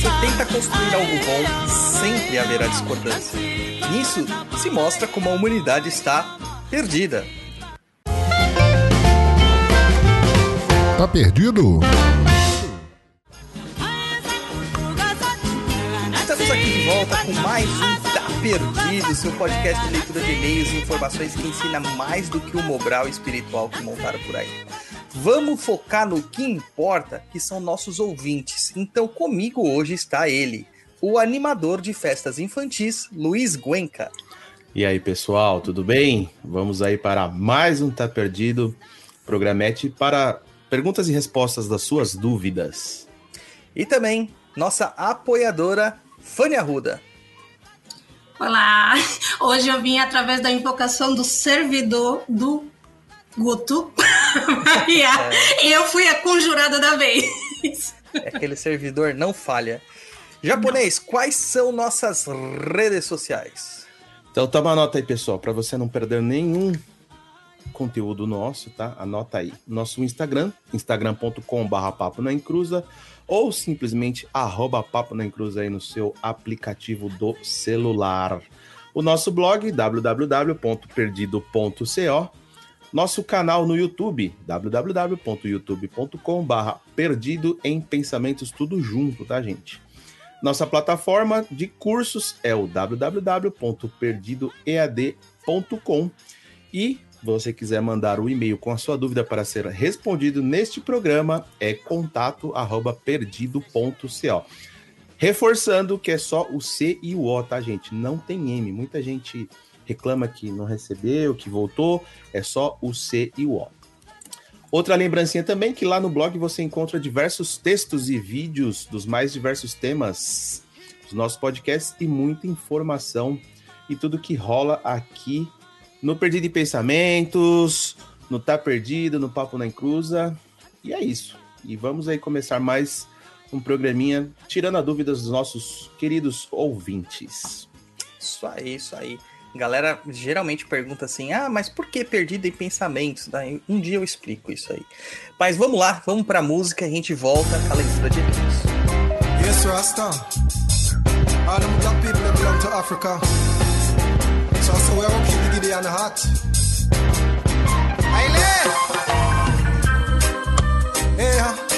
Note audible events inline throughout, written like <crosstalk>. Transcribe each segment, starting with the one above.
você tenta construir algo bom, sempre haverá discordância. Nisso se mostra como a humanidade está perdida. Tá perdido? Estamos aqui de volta com mais um Tá Perdido, seu podcast de leitura de e-mails e informações que ensina mais do que o Mobral espiritual que montaram por aí. Vamos focar no que importa, que são nossos ouvintes. Então, comigo hoje está ele, o animador de festas infantis, Luiz Guenca. E aí, pessoal, tudo bem? Vamos aí para mais um Tá Perdido, programete para perguntas e respostas das suas dúvidas. E também nossa apoiadora, Fanny Arruda. Olá! Hoje eu vim através da invocação do servidor do Guto. <laughs> é. E eu fui a conjurada da vez. É aquele servidor não falha. Japonês, quais são nossas redes sociais? Então toma nota aí, pessoal, para você não perder nenhum conteúdo nosso, tá? Anota aí. Nosso Instagram, instagram.com.br papo na encruza ou simplesmente arroba papo na encruza aí no seu aplicativo do celular. O nosso blog, www.perdido.co nosso canal no YouTube, www.youtube.com.br Perdido em Pensamentos, tudo junto, tá, gente? Nossa plataforma de cursos é o www.perdidoead.com e você quiser mandar o um e-mail com a sua dúvida para ser respondido neste programa, é contato@perdido.co. Reforçando que é só o C e o O, tá, gente? Não tem M. Muita gente reclama que não recebeu, que voltou, é só o C e o O. Outra lembrancinha também que lá no blog você encontra diversos textos e vídeos dos mais diversos temas dos nossos podcasts e muita informação e tudo que rola aqui no Perdido em Pensamentos, no Tá Perdido, no Papo na Encruza. E é isso. E vamos aí começar mais um programinha tirando a dúvida dos nossos queridos ouvintes. Isso aí, isso aí. Galera geralmente pergunta assim: ah, mas por que perdido em pensamentos? Um dia eu explico isso aí. Mas vamos lá, vamos pra música a gente volta com a leitura de livros. Yes, Rasta. All them black people that belong to Africa. So, keep the giddy the. Yeah.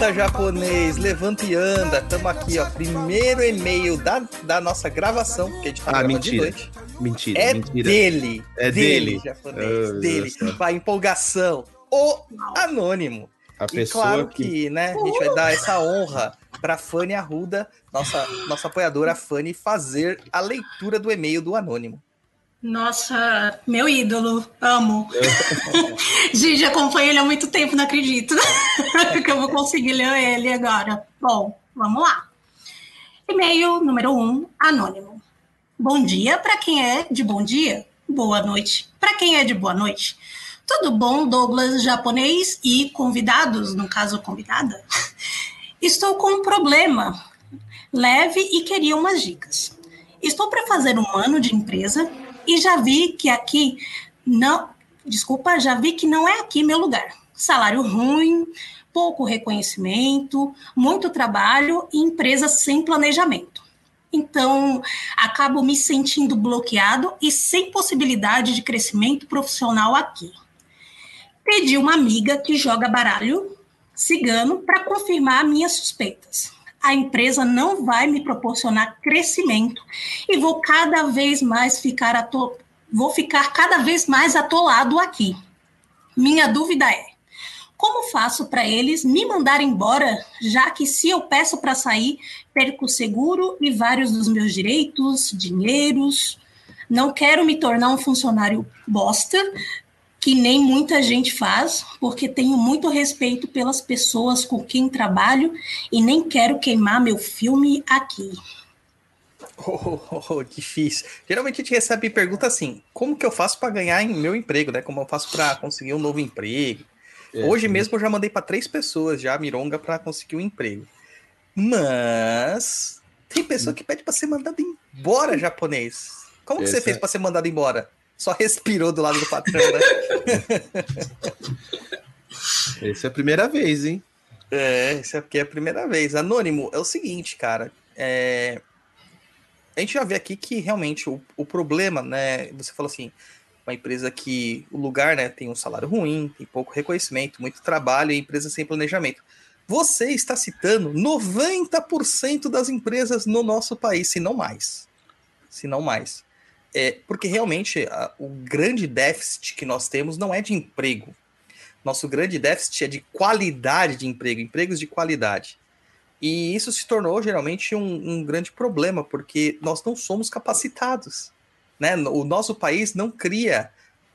Levanta, japonês, levanta e anda. Tamo aqui, ó. Primeiro e-mail da, da nossa gravação, que a gente tá ah, mentira. de noite. Mentira, é mentira. dele. É dele. dele japonês, oh, dele. A empolgação. O anônimo. A e claro que... que, né, a gente vai dar essa honra para Fanny Arruda, nossa, nossa apoiadora Fanny, fazer a leitura do e-mail do anônimo. Nossa, meu ídolo, amo. <laughs> Gente, acompanho ele há muito tempo, não acredito <laughs> que eu vou conseguir ler ele agora. Bom, vamos lá. E-mail número 1, um, anônimo. Bom dia para quem é de bom dia, boa noite para quem é de boa noite. Tudo bom, Douglas japonês e convidados, no caso convidada? <laughs> Estou com um problema leve e queria umas dicas. Estou para fazer um ano de empresa e já vi que aqui não, desculpa, já vi que não é aqui meu lugar. Salário ruim, pouco reconhecimento, muito trabalho e empresa sem planejamento. Então, acabo me sentindo bloqueado e sem possibilidade de crescimento profissional aqui. Pedi uma amiga que joga baralho cigano para confirmar minhas suspeitas a empresa não vai me proporcionar crescimento e vou cada vez mais ficar atol... vou ficar cada vez mais atolado aqui. Minha dúvida é: como faço para eles me mandar embora, já que se eu peço para sair, perco o seguro e vários dos meus direitos, dinheiros. Não quero me tornar um funcionário bosta, que nem muita gente faz, porque tenho muito respeito pelas pessoas com quem trabalho e nem quero queimar meu filme aqui. Oh, oh, oh, difícil. Geralmente a gente recebe pergunta assim: como que eu faço para ganhar em meu emprego, né? Como eu faço para conseguir um novo emprego? É, Hoje sim. mesmo eu já mandei para três pessoas já Mironga para conseguir um emprego. Mas tem pessoa que pede para ser mandado embora, japonês. Como que Esse você fez é... para ser mandado embora? Só respirou do lado do patrão, né? <laughs> Essa é a primeira vez, hein? É, essa aqui é a primeira vez. Anônimo, é o seguinte, cara. É... A gente já vê aqui que realmente o, o problema, né? Você falou assim, uma empresa que o lugar né, tem um salário ruim, tem pouco reconhecimento, muito trabalho e empresa sem planejamento. Você está citando 90% das empresas no nosso país, se não mais. Se não mais. É, porque realmente a, o grande déficit que nós temos não é de emprego. Nosso grande déficit é de qualidade de emprego, empregos de qualidade. E isso se tornou geralmente um, um grande problema, porque nós não somos capacitados. Né? O nosso país não cria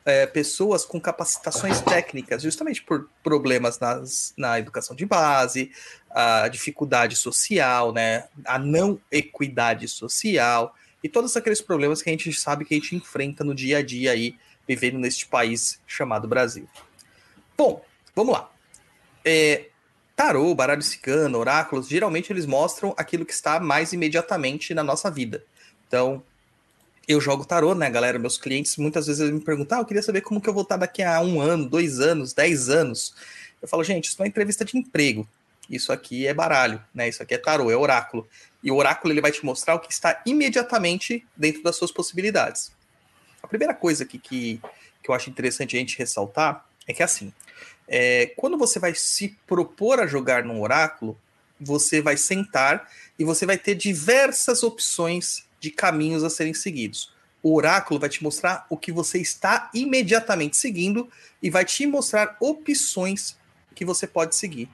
é, pessoas com capacitações técnicas, justamente por problemas nas, na educação de base, a dificuldade social, né? a não equidade social e todos aqueles problemas que a gente sabe que a gente enfrenta no dia a dia aí, vivendo neste país chamado Brasil. Bom, vamos lá. É, tarô, baralho cigano, oráculos, geralmente eles mostram aquilo que está mais imediatamente na nossa vida. Então, eu jogo tarô, né, galera? Meus clientes muitas vezes me perguntam: ah, eu queria saber como que eu vou estar daqui a um ano, dois anos, dez anos. Eu falo, gente, isso não é entrevista de emprego. Isso aqui é baralho, né? Isso aqui é tarô, é oráculo. E o oráculo ele vai te mostrar o que está imediatamente dentro das suas possibilidades. A primeira coisa aqui que, que eu acho interessante a gente ressaltar é que assim, é, quando você vai se propor a jogar num oráculo, você vai sentar e você vai ter diversas opções de caminhos a serem seguidos. O oráculo vai te mostrar o que você está imediatamente seguindo e vai te mostrar opções que você pode seguir.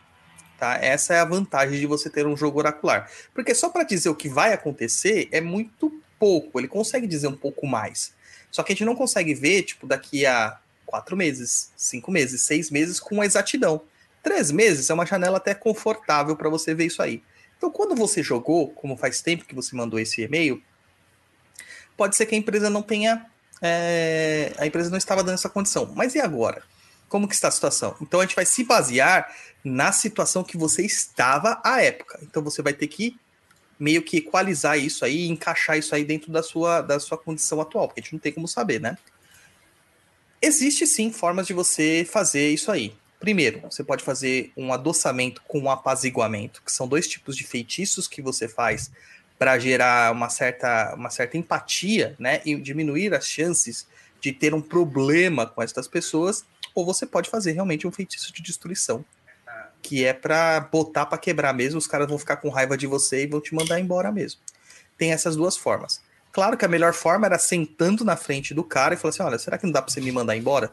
Tá? Essa é a vantagem de você ter um jogo oracular. Porque só para dizer o que vai acontecer é muito pouco. Ele consegue dizer um pouco mais. Só que a gente não consegue ver, tipo, daqui a quatro meses, cinco meses, seis meses com exatidão. Três meses é uma janela até confortável para você ver isso aí. Então, quando você jogou, como faz tempo que você mandou esse e-mail, pode ser que a empresa não tenha. É, a empresa não estava dando essa condição. Mas e agora? Como que está a situação? Então a gente vai se basear na situação que você estava à época. Então você vai ter que meio que equalizar isso aí, encaixar isso aí dentro da sua, da sua condição atual, porque a gente não tem como saber, né? Existe sim formas de você fazer isso aí. Primeiro, você pode fazer um adoçamento com um apaziguamento, que são dois tipos de feitiços que você faz para gerar uma certa, uma certa empatia, né, e diminuir as chances de ter um problema com essas pessoas, ou você pode fazer realmente um feitiço de destruição, que é para botar para quebrar mesmo, os caras vão ficar com raiva de você e vão te mandar embora mesmo. Tem essas duas formas. Claro que a melhor forma era sentando na frente do cara e falar assim: olha, será que não dá para você me mandar embora?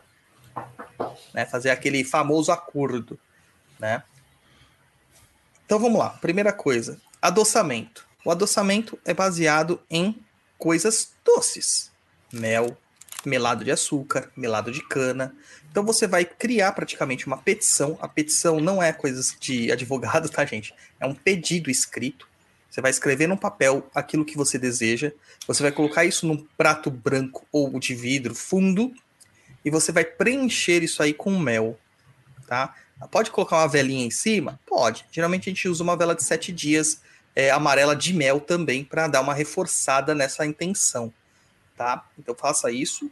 Né, fazer aquele famoso acordo, né? Então vamos lá. Primeira coisa, adoçamento. O adoçamento é baseado em coisas doces: mel, melado de açúcar, melado de cana. Então você vai criar praticamente uma petição. A petição não é coisas de <laughs> advogado, tá, gente? É um pedido escrito. Você vai escrever num papel aquilo que você deseja. Você vai colocar isso num prato branco ou de vidro fundo e você vai preencher isso aí com mel, tá? Pode colocar uma velinha em cima? Pode. Geralmente a gente usa uma vela de sete dias é, amarela de mel também para dar uma reforçada nessa intenção, tá? Então faça isso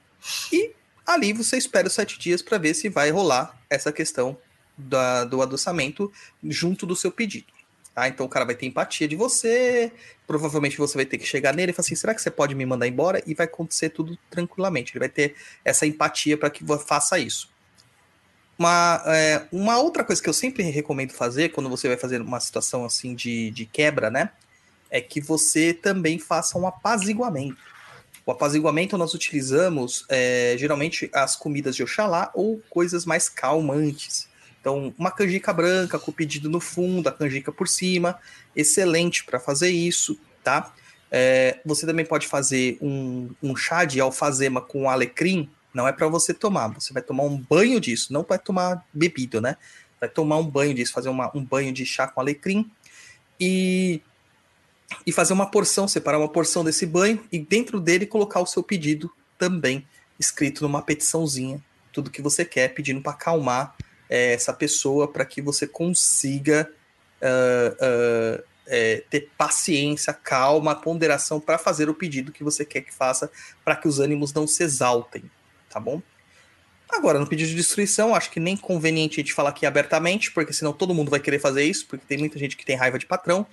e ali você espera os sete dias para ver se vai rolar essa questão da, do adoçamento junto do seu pedido. Tá? Então o cara vai ter empatia de você, provavelmente você vai ter que chegar nele e falar assim: será que você pode me mandar embora? E vai acontecer tudo tranquilamente. Ele vai ter essa empatia para que faça isso. Uma, é, uma outra coisa que eu sempre recomendo fazer quando você vai fazer uma situação assim de, de quebra, né? É que você também faça um apaziguamento. O apaziguamento nós utilizamos é, geralmente as comidas de Oxalá ou coisas mais calmantes. Então, uma canjica branca com o pedido no fundo, a canjica por cima, excelente para fazer isso, tá? É, você também pode fazer um, um chá de alfazema com alecrim, Não é para você tomar. Você vai tomar um banho disso, não vai tomar bebido, né? Vai tomar um banho disso, fazer uma, um banho de chá com alecrim e, e fazer uma porção, separar uma porção desse banho e dentro dele colocar o seu pedido também escrito numa petiçãozinha, tudo que você quer, pedindo para acalmar é, essa pessoa para que você consiga uh, uh, é, ter paciência, calma, ponderação para fazer o pedido que você quer que faça, para que os ânimos não se exaltem, tá bom? Agora, no pedido de destruição, acho que nem conveniente a gente falar aqui abertamente, porque senão todo mundo vai querer fazer isso, porque tem muita gente que tem raiva de patrão.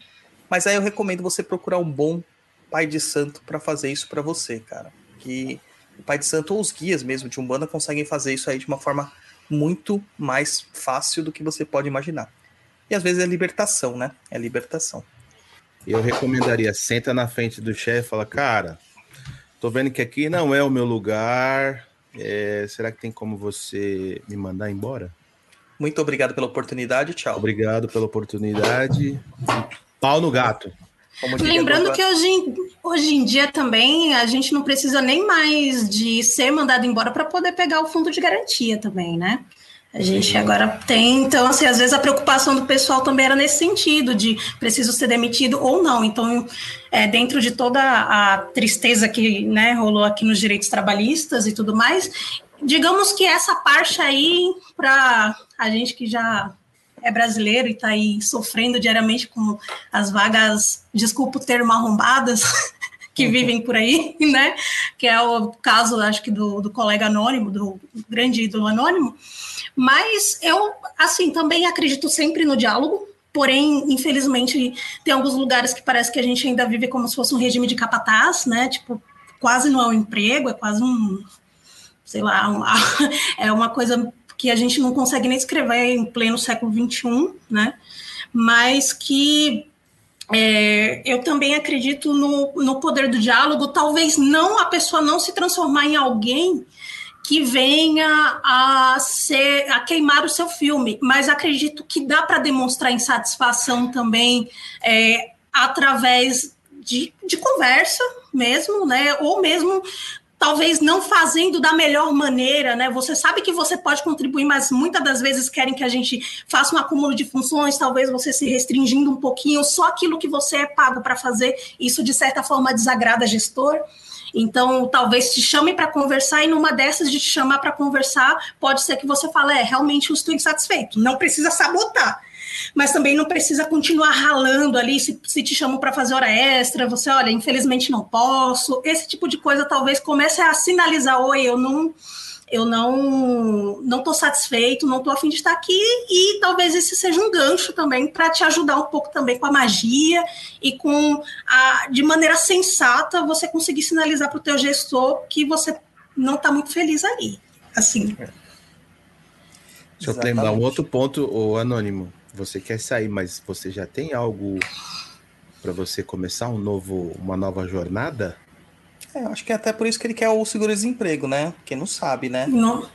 Mas aí eu recomendo você procurar um bom pai de santo para fazer isso para você, cara. Que o pai de santo ou os guias mesmo de Umbanda conseguem fazer isso aí de uma forma muito mais fácil do que você pode imaginar. E às vezes é libertação, né? É libertação. Eu recomendaria, senta na frente do chefe e fala, cara, tô vendo que aqui não é o meu lugar. É, será que tem como você me mandar embora? Muito obrigado pela oportunidade, tchau. Obrigado pela oportunidade. Pau no gato. Lembrando que hoje, hoje em dia também a gente não precisa nem mais de ser mandado embora para poder pegar o fundo de garantia também, né? A gente agora tem, então, assim, às vezes a preocupação do pessoal também era nesse sentido, de preciso ser demitido ou não. Então, é, dentro de toda a tristeza que né, rolou aqui nos direitos trabalhistas e tudo mais, digamos que essa parte aí, para a gente que já é brasileiro e está aí sofrendo diariamente com as vagas, desculpa o termo, arrombadas, <laughs> que uhum. vivem por aí, <laughs> né? Que é o caso, acho que, do, do colega anônimo, do grande ídolo anônimo. Mas eu, assim, também acredito sempre no diálogo, porém, infelizmente, tem alguns lugares que parece que a gente ainda vive como se fosse um regime de capataz, né? Tipo, quase não é um emprego, é quase um, sei lá, um, <laughs> é uma coisa que a gente não consegue nem escrever em pleno século XXI, né? Mas que é, eu também acredito no, no poder do diálogo, talvez não a pessoa não se transformar em alguém que venha a ser a queimar o seu filme, mas acredito que dá para demonstrar insatisfação também é, através de, de conversa mesmo, né? Ou mesmo talvez não fazendo da melhor maneira, né? Você sabe que você pode contribuir, mas muitas das vezes querem que a gente faça um acúmulo de funções, talvez você se restringindo um pouquinho, só aquilo que você é pago para fazer, isso de certa forma desagrada gestor. Então, talvez te chame para conversar e numa dessas de te chamar para conversar, pode ser que você fale, é, realmente eu estou insatisfeito. Não precisa sabotar, mas também não precisa continuar ralando ali se, se te chamam para fazer hora extra, você, olha, infelizmente não posso. Esse tipo de coisa talvez comece a sinalizar, oi, eu não eu não não estou satisfeito, não estou afim de estar aqui e talvez esse seja um gancho também para te ajudar um pouco também com a magia e com a de maneira sensata você conseguir sinalizar para o teu gestor que você não está muito feliz ali, assim. Deixa eu lembrar um outro ponto, o anônimo. Você quer sair, mas você já tem algo para você começar um novo, uma nova jornada? É, acho que é até por isso que ele quer o seguro-desemprego, né? Porque não sabe, né? Não.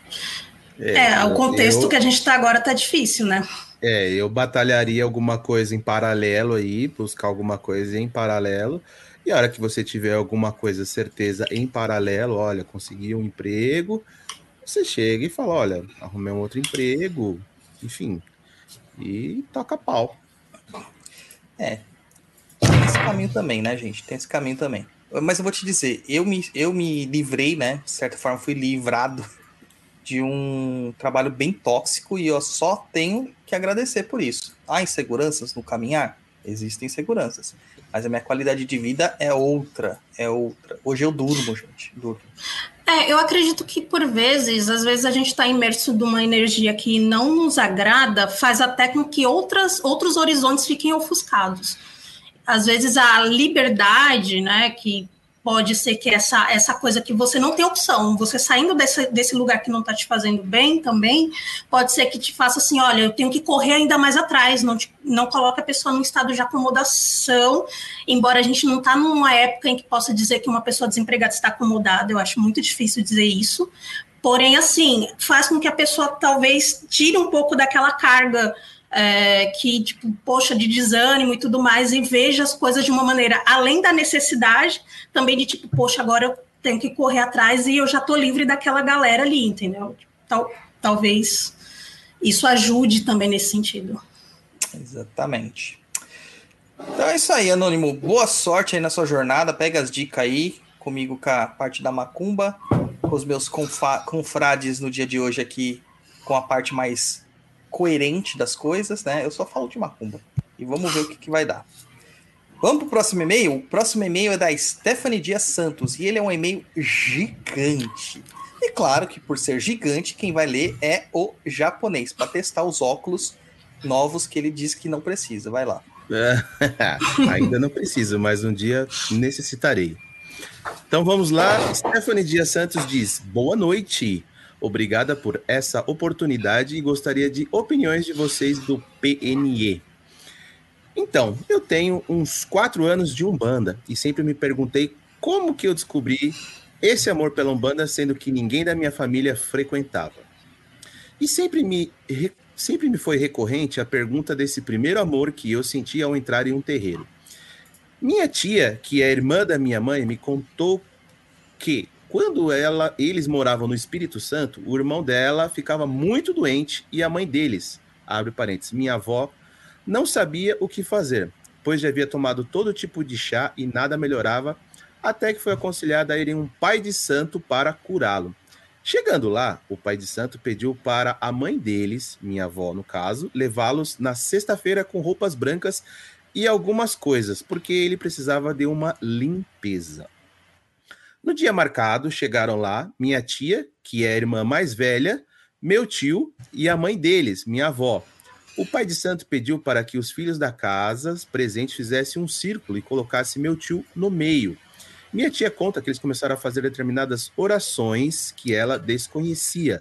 É, é o contexto eu, que a gente está agora tá difícil, né? É, eu batalharia alguma coisa em paralelo aí, buscar alguma coisa em paralelo. E a hora que você tiver alguma coisa certeza em paralelo, olha, consegui um emprego, você chega e fala, olha, arrumei um outro emprego, enfim, e toca pau. É. Tem esse caminho também, né, gente? Tem esse caminho também. Mas eu vou te dizer, eu me, eu me livrei, né? De certa forma, fui livrado de um trabalho bem tóxico e eu só tenho que agradecer por isso. Há inseguranças no caminhar? Existem inseguranças. Mas a minha qualidade de vida é outra, é outra. Hoje eu durmo, gente, durmo. É, eu acredito que por vezes, às vezes a gente está imerso de uma energia que não nos agrada, faz até com que outras, outros horizontes fiquem ofuscados. Às vezes a liberdade, né, que pode ser que essa, essa coisa que você não tem opção, você saindo desse, desse lugar que não está te fazendo bem também, pode ser que te faça assim, olha, eu tenho que correr ainda mais atrás, não, te, não coloca a pessoa num estado de acomodação, embora a gente não está numa época em que possa dizer que uma pessoa desempregada está acomodada, eu acho muito difícil dizer isso, porém, assim, faz com que a pessoa talvez tire um pouco daquela carga é, que, tipo, poxa, de desânimo e tudo mais, e veja as coisas de uma maneira além da necessidade, também de tipo, poxa, agora eu tenho que correr atrás e eu já tô livre daquela galera ali, entendeu? Tal, talvez isso ajude também nesse sentido. Exatamente. Então é isso aí, Anônimo. Boa sorte aí na sua jornada. Pega as dicas aí comigo com a parte da macumba, com os meus confrades no dia de hoje aqui com a parte mais coerente das coisas, né? Eu só falo de macumba. E vamos ver o que, que vai dar. Vamos pro próximo e-mail? O próximo e-mail é da Stephanie Dias Santos e ele é um e-mail gigante. E claro que por ser gigante, quem vai ler é o japonês, para testar os óculos novos que ele diz que não precisa. Vai lá. <laughs> Ainda não preciso, mas um dia necessitarei. Então vamos lá. Stephanie Dias Santos diz: Boa noite. Obrigada por essa oportunidade e gostaria de opiniões de vocês do PNE. Então, eu tenho uns quatro anos de Umbanda e sempre me perguntei como que eu descobri esse amor pela Umbanda, sendo que ninguém da minha família frequentava. E sempre me, sempre me foi recorrente a pergunta desse primeiro amor que eu senti ao entrar em um terreiro. Minha tia, que é irmã da minha mãe, me contou que quando ela, eles moravam no Espírito Santo, o irmão dela ficava muito doente e a mãe deles, abre parênteses, minha avó, não sabia o que fazer, pois já havia tomado todo tipo de chá e nada melhorava, até que foi aconselhada a ir em um pai de santo para curá-lo. Chegando lá, o pai de santo pediu para a mãe deles, minha avó no caso, levá-los na sexta-feira com roupas brancas e algumas coisas, porque ele precisava de uma limpeza. No dia marcado, chegaram lá minha tia, que é a irmã mais velha, meu tio e a mãe deles, minha avó, o pai de santo pediu para que os filhos da casa presentes fizessem um círculo e colocasse meu tio no meio. Minha tia conta que eles começaram a fazer determinadas orações que ela desconhecia.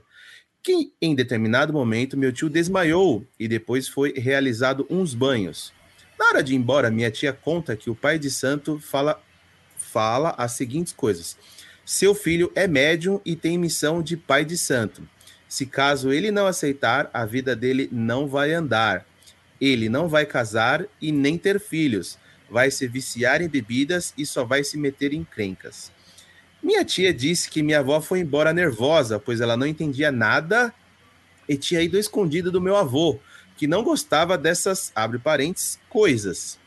Que em determinado momento meu tio desmaiou e depois foi realizado uns banhos. Na hora de ir embora, minha tia conta que o pai de santo fala fala as seguintes coisas: Seu filho é médium e tem missão de pai de santo. Se caso ele não aceitar, a vida dele não vai andar. Ele não vai casar e nem ter filhos. Vai se viciar em bebidas e só vai se meter em crencas. Minha tia disse que minha avó foi embora nervosa, pois ela não entendia nada e tinha ido escondida do meu avô, que não gostava dessas, abre coisas.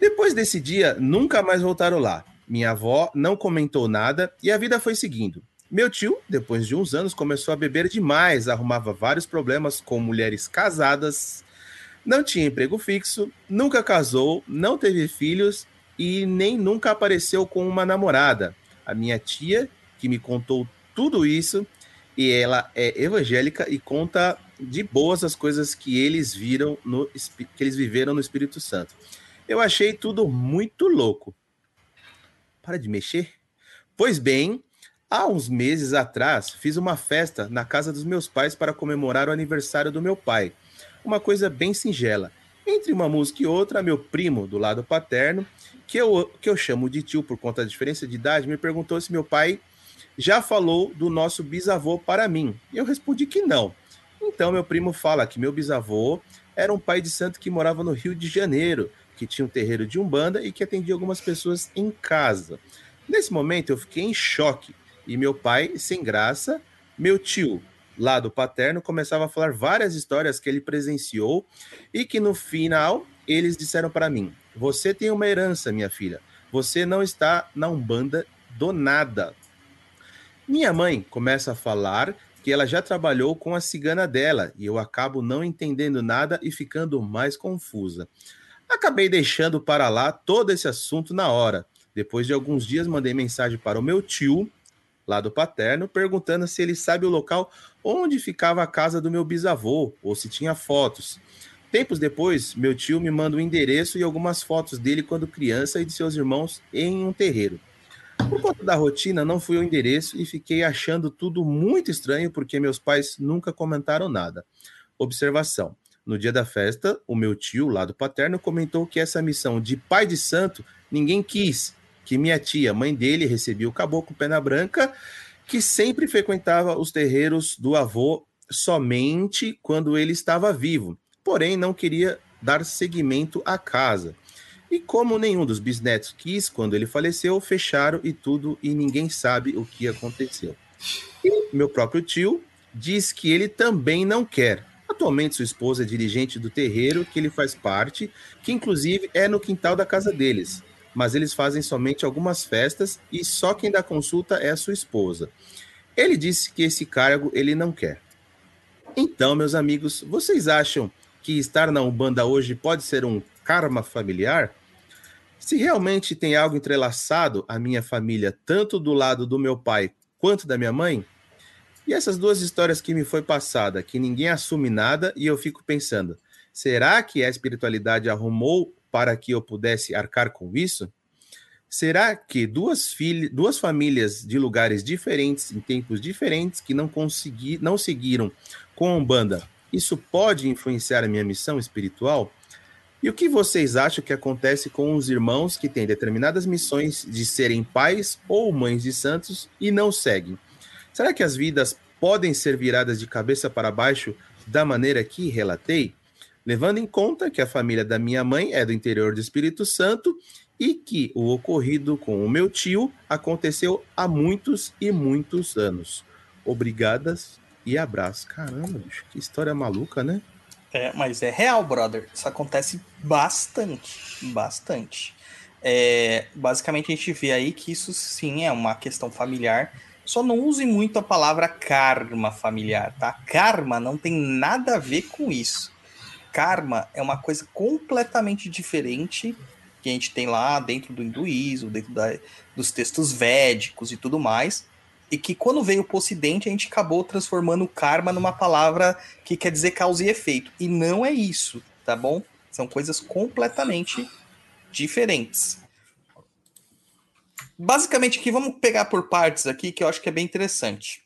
Depois desse dia, nunca mais voltaram lá. Minha avó não comentou nada e a vida foi seguindo. Meu tio, depois de uns anos, começou a beber demais, arrumava vários problemas com mulheres casadas, não tinha emprego fixo, nunca casou, não teve filhos e nem nunca apareceu com uma namorada. A minha tia, que me contou tudo isso, e ela é evangélica e conta de boas as coisas que eles viram no que eles viveram no Espírito Santo. Eu achei tudo muito louco. Para de mexer. Pois bem, Há uns meses atrás, fiz uma festa na casa dos meus pais para comemorar o aniversário do meu pai. Uma coisa bem singela. Entre uma música e outra, meu primo, do lado paterno, que eu, que eu chamo de tio por conta da diferença de idade, me perguntou se meu pai já falou do nosso bisavô para mim. Eu respondi que não. Então, meu primo fala que meu bisavô era um pai de santo que morava no Rio de Janeiro, que tinha um terreiro de umbanda e que atendia algumas pessoas em casa. Nesse momento, eu fiquei em choque e meu pai, sem graça, meu tio, lado paterno, começava a falar várias histórias que ele presenciou e que no final eles disseram para mim: Você tem uma herança, minha filha. Você não está na Umbanda do nada. Minha mãe começa a falar que ela já trabalhou com a cigana dela e eu acabo não entendendo nada e ficando mais confusa. Acabei deixando para lá todo esse assunto na hora. Depois de alguns dias, mandei mensagem para o meu tio, lado paterno, perguntando se ele sabe o local onde ficava a casa do meu bisavô ou se tinha fotos. Tempos depois, meu tio me manda o um endereço e algumas fotos dele quando criança e de seus irmãos em um terreiro. Por conta da rotina, não fui ao endereço e fiquei achando tudo muito estranho porque meus pais nunca comentaram nada. Observação: no dia da festa, o meu tio, lado paterno, comentou que essa missão de pai de santo ninguém quis que minha tia, mãe dele, recebia o caboclo Pena Branca, que sempre frequentava os terreiros do avô somente quando ele estava vivo, porém não queria dar seguimento à casa. E como nenhum dos bisnetos quis, quando ele faleceu, fecharam e tudo, e ninguém sabe o que aconteceu. E meu próprio tio diz que ele também não quer. Atualmente, sua esposa é dirigente do terreiro que ele faz parte, que inclusive é no quintal da casa deles. Mas eles fazem somente algumas festas e só quem dá consulta é a sua esposa. Ele disse que esse cargo ele não quer. Então, meus amigos, vocês acham que estar na Umbanda hoje pode ser um karma familiar? Se realmente tem algo entrelaçado à minha família, tanto do lado do meu pai quanto da minha mãe, e essas duas histórias que me foi passada, que ninguém assume nada, e eu fico pensando, será que a espiritualidade arrumou para que eu pudesse arcar com isso? Será que duas, duas famílias de lugares diferentes, em tempos diferentes, que não consegui, não seguiram com a Umbanda, isso pode influenciar a minha missão espiritual? E o que vocês acham que acontece com os irmãos que têm determinadas missões de serem pais ou mães de santos e não seguem? Será que as vidas podem ser viradas de cabeça para baixo da maneira que relatei? Levando em conta que a família da minha mãe é do interior do Espírito Santo e que o ocorrido com o meu tio aconteceu há muitos e muitos anos. Obrigadas e abraço. Caramba, que história maluca, né? É, mas é real, brother. Isso acontece bastante, bastante. É, basicamente a gente vê aí que isso sim é uma questão familiar. Só não use muito a palavra karma familiar, tá? Karma não tem nada a ver com isso. Karma é uma coisa completamente diferente que a gente tem lá dentro do hinduísmo, dentro da, dos textos védicos e tudo mais e que quando veio para o Ocidente a gente acabou transformando o karma numa palavra que quer dizer causa e efeito. E não é isso, tá bom? São coisas completamente diferentes. Basicamente, aqui vamos pegar por partes aqui que eu acho que é bem interessante.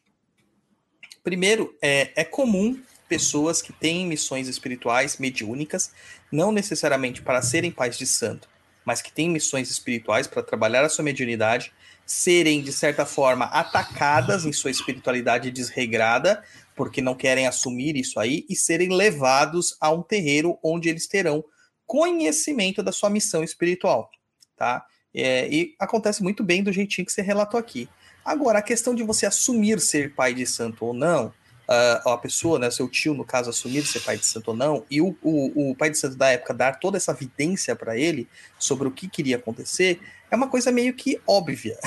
Primeiro, é, é comum pessoas que têm missões espirituais mediúnicas, não necessariamente para serem pais de santo, mas que têm missões espirituais para trabalhar a sua mediunidade, serem, de certa forma, atacadas em sua espiritualidade desregrada, porque não querem assumir isso aí, e serem levados a um terreiro onde eles terão conhecimento da sua missão espiritual, tá? É, e acontece muito bem do jeitinho que você relatou aqui. Agora, a questão de você assumir ser pai de santo ou não, uh, a pessoa, né, seu tio, no caso, assumir ser pai de santo ou não, e o, o, o pai de santo da época dar toda essa evidência para ele sobre o que queria acontecer, é uma coisa meio que óbvia.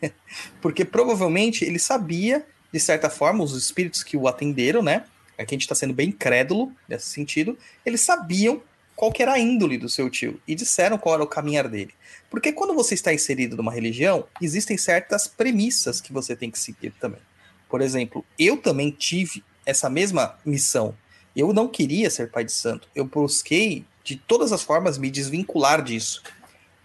<laughs> Porque provavelmente ele sabia, de certa forma, os espíritos que o atenderam, né? Aqui a gente está sendo bem crédulo nesse sentido, eles sabiam qual era a índole do seu tio e disseram qual era o caminhar dele. Porque quando você está inserido numa religião, existem certas premissas que você tem que seguir também. Por exemplo, eu também tive essa mesma missão. Eu não queria ser pai de santo. Eu busquei de todas as formas me desvincular disso.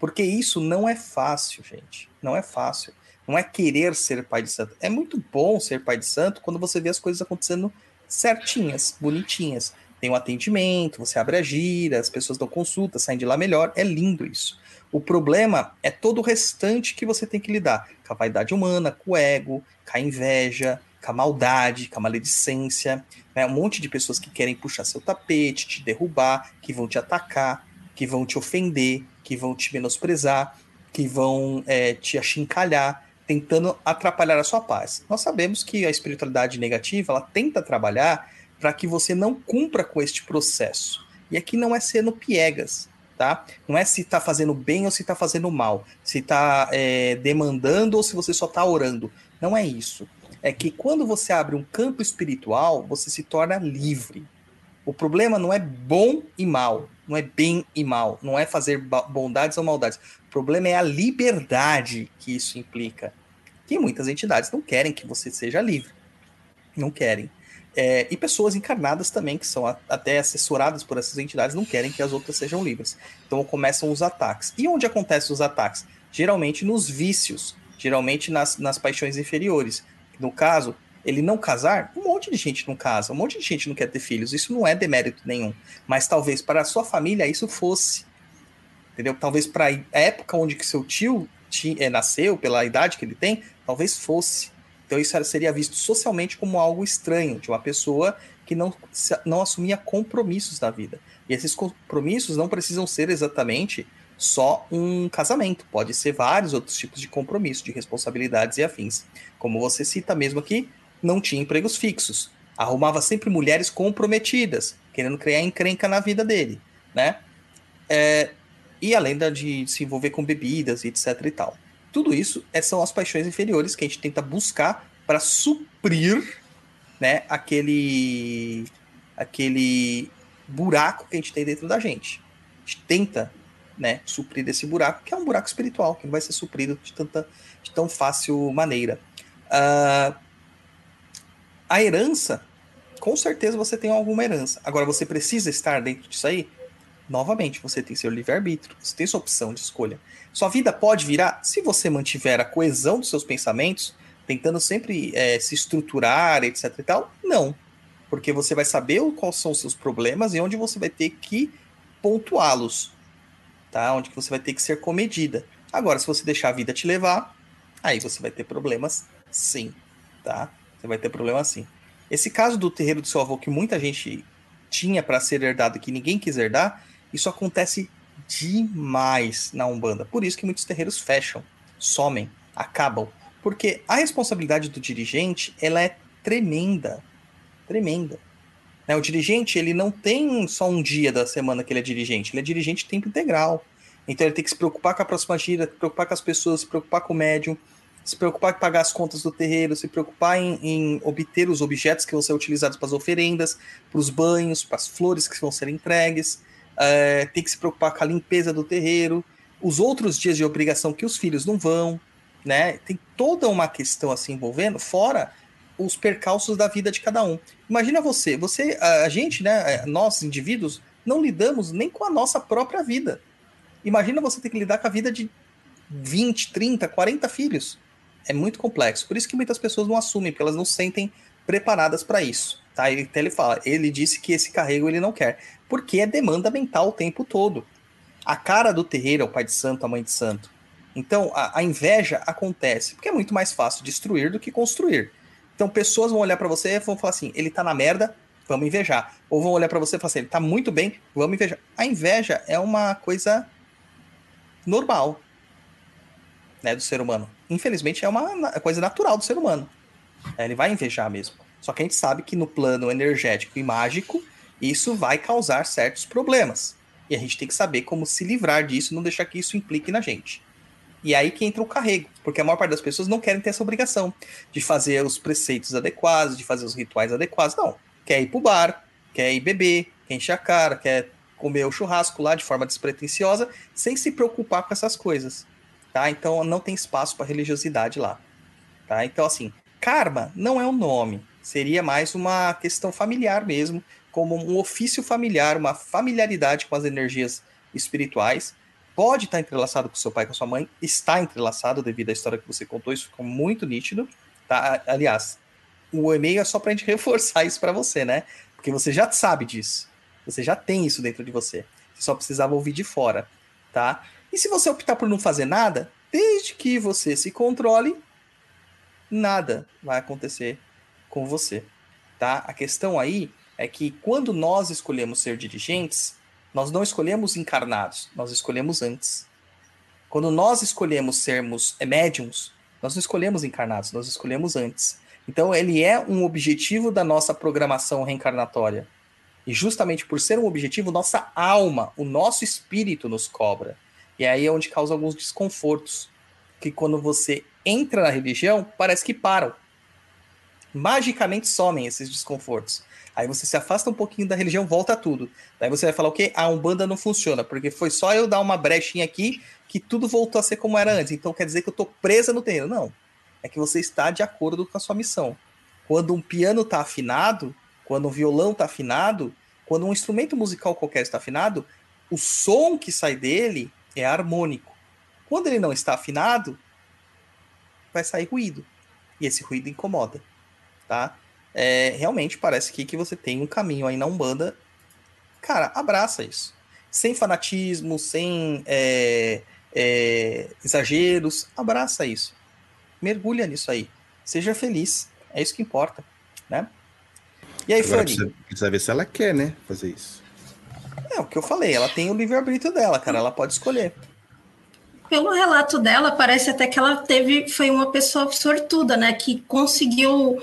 Porque isso não é fácil, gente. Não é fácil. Não é querer ser pai de santo. É muito bom ser pai de santo quando você vê as coisas acontecendo certinhas, bonitinhas. Tem um atendimento, você abre a gira, as pessoas dão consulta, saem de lá melhor. É lindo isso. O problema é todo o restante que você tem que lidar com a vaidade humana, com o ego, com a inveja, com a maldade, com a maledicência. Né? Um monte de pessoas que querem puxar seu tapete, te derrubar, que vão te atacar, que vão te ofender, que vão te menosprezar, que vão é, te achincalhar, tentando atrapalhar a sua paz. Nós sabemos que a espiritualidade negativa ela tenta trabalhar para que você não cumpra com este processo. E aqui não é sendo piegas, tá? Não é se está fazendo bem ou se está fazendo mal, se está é, demandando ou se você só está orando. Não é isso. É que quando você abre um campo espiritual, você se torna livre. O problema não é bom e mal, não é bem e mal, não é fazer bondades ou maldades. O problema é a liberdade que isso implica. Que muitas entidades não querem que você seja livre. Não querem. É, e pessoas encarnadas também, que são a, até assessoradas por essas entidades, não querem que as outras sejam livres. Então começam os ataques. E onde acontecem os ataques? Geralmente nos vícios, geralmente nas, nas paixões inferiores. No caso, ele não casar, um monte de gente não casa, um monte de gente não quer ter filhos. Isso não é demérito nenhum. Mas talvez para a sua família isso fosse. Entendeu? Talvez para a época onde que seu tio é, nasceu, pela idade que ele tem, talvez fosse. Então isso seria visto socialmente como algo estranho, de uma pessoa que não, não assumia compromissos na vida. E esses compromissos não precisam ser exatamente só um casamento, pode ser vários outros tipos de compromisso, de responsabilidades e afins. Como você cita mesmo aqui, não tinha empregos fixos, arrumava sempre mulheres comprometidas, querendo criar encrenca na vida dele, né? É, e além de se envolver com bebidas etc e tal. Tudo isso são as paixões inferiores que a gente tenta buscar para suprir né, aquele, aquele buraco que a gente tem dentro da gente. A gente tenta né, suprir esse buraco, que é um buraco espiritual, que não vai ser suprido de, tanta, de tão fácil maneira. Uh, a herança, com certeza você tem alguma herança. Agora, você precisa estar dentro disso aí? Novamente, você tem seu livre-arbítrio, você tem sua opção de escolha. Sua vida pode virar, se você mantiver a coesão dos seus pensamentos, tentando sempre é, se estruturar, etc e tal, não. Porque você vai saber quais são os seus problemas e onde você vai ter que pontuá-los tá? Onde você vai ter que ser comedida. Agora, se você deixar a vida te levar, aí você vai ter problemas sim, tá? Você vai ter problemas sim. Esse caso do terreiro do seu avô que muita gente tinha para ser herdado e que ninguém quis herdar, isso acontece demais na Umbanda. Por isso que muitos terreiros fecham, somem, acabam, porque a responsabilidade do dirigente, ela é tremenda. Tremenda. Né? O dirigente, ele não tem só um dia da semana que ele é dirigente, ele é dirigente tempo integral. Então ele tem que se preocupar com a próxima gira, se preocupar com as pessoas, se preocupar com o médium, se preocupar em pagar as contas do terreiro, se preocupar em, em obter os objetos que vão ser utilizados para as oferendas, para os banhos, para as flores que vão ser entregues, é, tem que se preocupar com a limpeza do terreiro, os outros dias de obrigação que os filhos não vão, né? Tem toda uma questão assim envolvendo, fora os percalços da vida de cada um. Imagina você, você, a gente, né, é, nós indivíduos, não lidamos nem com a nossa própria vida. Imagina você ter que lidar com a vida de 20, 30, 40 filhos. É muito complexo. Por isso que muitas pessoas não assumem, porque elas não sentem preparadas para isso. Tá? Ele, ele fala, ele disse que esse carrego ele não quer, porque é demanda mental o tempo todo. A cara do terreiro é o pai de santo, a mãe de santo. Então, a, a inveja acontece, porque é muito mais fácil destruir do que construir. Então pessoas vão olhar para você e vão falar assim: ele tá na merda, vamos invejar. Ou vão olhar para você e falar assim: ele tá muito bem, vamos invejar. A inveja é uma coisa normal né, do ser humano. Infelizmente é uma coisa natural do ser humano. É, ele vai invejar mesmo. Só que a gente sabe que no plano energético e mágico, isso vai causar certos problemas. E a gente tem que saber como se livrar disso, não deixar que isso implique na gente. E aí que entra o carrego, porque a maior parte das pessoas não querem ter essa obrigação de fazer os preceitos adequados, de fazer os rituais adequados. Não. Quer ir pro bar, quer ir beber, quer encher a cara, quer comer o churrasco lá de forma despretensiosa, sem se preocupar com essas coisas. Tá? Então não tem espaço para religiosidade lá. Tá? Então, assim, karma não é um nome, seria mais uma questão familiar mesmo, como um ofício familiar, uma familiaridade com as energias espirituais pode estar entrelaçado com seu pai, com sua mãe, está entrelaçado devido à história que você contou, isso ficou muito nítido, tá? Aliás, o e-mail é só para a gente <laughs> reforçar isso para você, né? Porque você já sabe disso, você já tem isso dentro de você, você só precisava ouvir de fora, tá? E se você optar por não fazer nada, desde que você se controle, nada vai acontecer com você, tá? A questão aí é que quando nós escolhemos ser dirigentes, nós não escolhemos encarnados, nós escolhemos antes. Quando nós escolhemos sermos é, médiums, nós não escolhemos encarnados, nós escolhemos antes. Então, ele é um objetivo da nossa programação reencarnatória. E justamente por ser um objetivo, nossa alma, o nosso espírito nos cobra. E aí é onde causa alguns desconfortos. Que quando você entra na religião, parece que param. Magicamente somem esses desconfortos. Aí você se afasta um pouquinho da religião, volta tudo. Daí você vai falar o quê? A Umbanda não funciona, porque foi só eu dar uma brechinha aqui que tudo voltou a ser como era antes. Então quer dizer que eu tô presa no terreno. Não. É que você está de acordo com a sua missão. Quando um piano está afinado, quando um violão está afinado, quando um instrumento musical qualquer está afinado, o som que sai dele é harmônico. Quando ele não está afinado, vai sair ruído. E esse ruído incomoda, tá? é, realmente parece que, que você tem um caminho aí na Umbanda. Cara, abraça isso. Sem fanatismo, sem é, é, exageros, abraça isso. Mergulha nisso aí. Seja feliz. É isso que importa, né? E aí, Agora Fanny? Precisa, precisa ver se ela quer, né? Fazer isso. É o que eu falei, ela tem o livre-arbítrio dela, cara. Ela pode escolher. Pelo relato dela, parece até que ela teve, foi uma pessoa sortuda, né? Que conseguiu.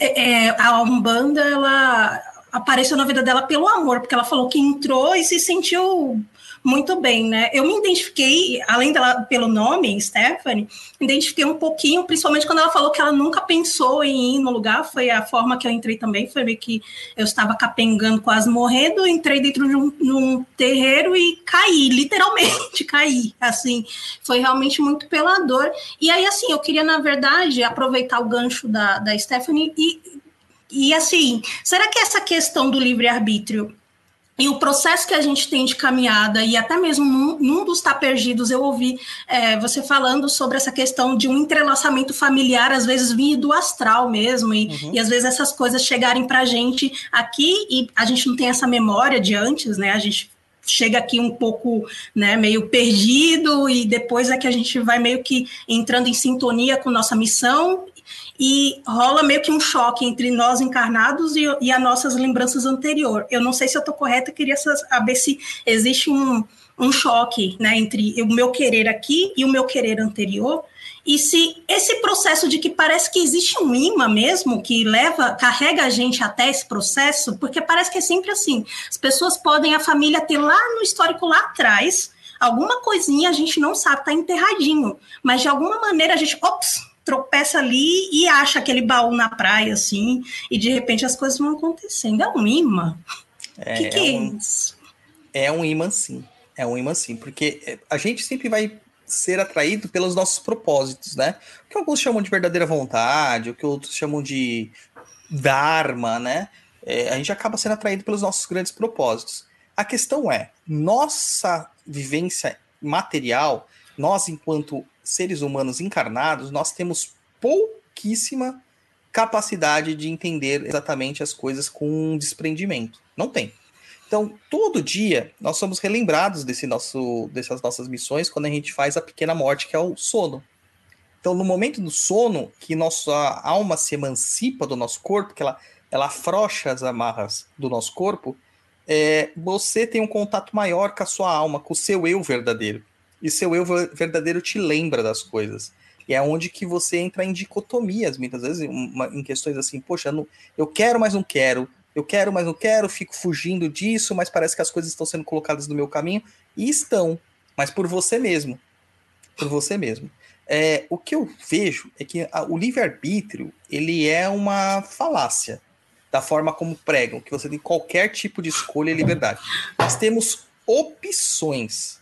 É, é, a Umbanda, ela apareceu na vida dela pelo amor, porque ela falou que entrou e se sentiu muito bem, né? Eu me identifiquei, além dela pelo nome, Stephanie, identifiquei um pouquinho, principalmente quando ela falou que ela nunca pensou em ir no lugar, foi a forma que eu entrei também, foi meio que eu estava capengando, quase morrendo, entrei dentro de um, um terreiro e caí, literalmente <laughs> caí, assim, foi realmente muito pela dor. E aí, assim, eu queria, na verdade, aproveitar o gancho da, da Stephanie e e assim, será que essa questão do livre-arbítrio e o processo que a gente tem de caminhada, e até mesmo num, num dos Tá Perdidos, eu ouvi é, você falando sobre essa questão de um entrelaçamento familiar, às vezes vindo do astral mesmo, e, uhum. e às vezes essas coisas chegarem para a gente aqui e a gente não tem essa memória de antes, né? A gente chega aqui um pouco, né, meio perdido, e depois é que a gente vai meio que entrando em sintonia com nossa missão e rola meio que um choque entre nós encarnados e, e as nossas lembranças anterior. Eu não sei se eu estou correta, queria saber se existe um, um choque né, entre o meu querer aqui e o meu querer anterior. E se esse processo de que parece que existe um imã mesmo que leva, carrega a gente até esse processo, porque parece que é sempre assim. As pessoas podem, a família ter lá no histórico lá atrás, alguma coisinha a gente não sabe, tá enterradinho, mas de alguma maneira a gente, ops, tropeça ali e acha aquele baú na praia, assim, e de repente as coisas vão acontecendo. É um imã? O é, que, que é, é um, isso? É um imã, sim. É um imã, sim, porque é, a gente sempre vai ser atraído pelos nossos propósitos, né? O que alguns chamam de verdadeira vontade, o que outros chamam de dharma, né? É, a gente acaba sendo atraído pelos nossos grandes propósitos. A questão é, nossa vivência material, nós enquanto seres humanos encarnados, nós temos pouquíssima capacidade de entender exatamente as coisas com desprendimento. Não tem. Então, todo dia nós somos relembrados desse nosso, dessas nossas missões quando a gente faz a pequena morte, que é o sono. Então, no momento do sono, que nossa alma se emancipa do nosso corpo, que ela, ela afrouxa as amarras do nosso corpo, é, você tem um contato maior com a sua alma, com o seu eu verdadeiro e seu eu verdadeiro te lembra das coisas. E é onde que você entra em dicotomias, muitas vezes, uma, em questões assim, poxa, não, eu quero, mas não quero, eu quero, mas não quero, fico fugindo disso, mas parece que as coisas estão sendo colocadas no meu caminho, e estão, mas por você mesmo. Por você mesmo. É, o que eu vejo é que a, o livre-arbítrio, ele é uma falácia da forma como pregam, que você tem qualquer tipo de escolha e liberdade. Nós temos opções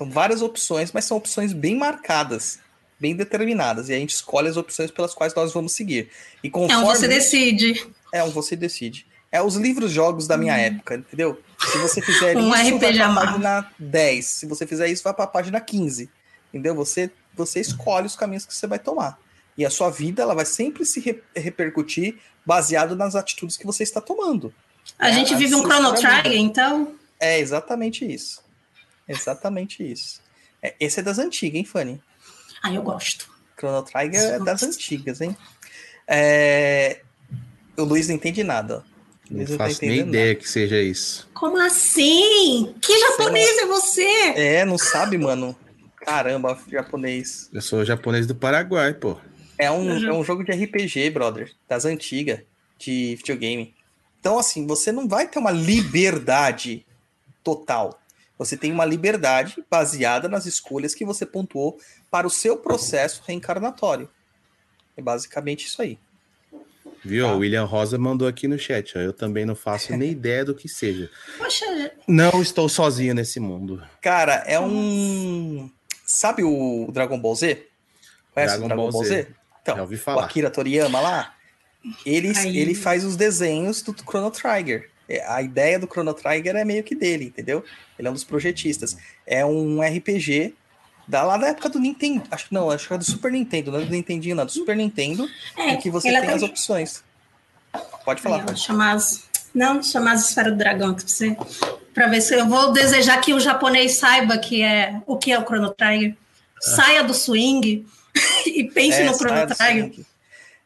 são várias opções, mas são opções bem marcadas, bem determinadas. E a gente escolhe as opções pelas quais nós vamos seguir. E conforme... É um você decide. É um você decide. É os livros jogos da minha hum. época, entendeu? Se você fizer <laughs> um isso, RPG vai pra página 10. Se você fizer isso, vai para a página 15. Entendeu? Você, você escolhe os caminhos que você vai tomar. E a sua vida ela vai sempre se re repercutir baseado nas atitudes que você está tomando. A é, gente vive um Chrono Trigger, então? É exatamente isso. Exatamente isso. É, esse é das antigas, hein, Fanny? Ah, eu gosto. Chrono Trigger é das antigas, hein? É... O Luiz não entende nada. Não tá faço nem ideia que seja isso. Como assim? Que japonês é você? É, não sabe, mano. Caramba, japonês. Eu sou japonês do Paraguai, pô. É um, uhum. é um jogo de RPG, brother. Das antigas, de videogame. Então, assim, você não vai ter uma liberdade total. Você tem uma liberdade baseada nas escolhas que você pontuou para o seu processo reencarnatório. É basicamente isso aí. Viu? Tá. O William Rosa mandou aqui no chat. Ó, eu também não faço nem <laughs> ideia do que seja. Poxa. Não estou sozinho nesse mundo. Cara, é um. Sabe o Dragon Ball Z? Conhece Dragon o Dragon Ball, Ball Z? Z? Então, Já ouvi falar. o Akira Toriyama lá, ele, ele faz os desenhos do Chrono Trigger. É, a ideia do Chrono Trigger é meio que dele, entendeu? Ele é um dos projetistas. É um RPG da, lá da época do Nintendo. Acho que não, acho que é do Super Nintendo, não é do Nintendinho, não, do Super Nintendo, é, em que você tem as opções. Pode falar. Aí, chamar as, não, chamar as esferas do dragão que você. Para ver se eu vou desejar que o japonês saiba que é o que é o Chrono Trigger. Saia do swing <laughs> e pense é, no Chrono Trigger.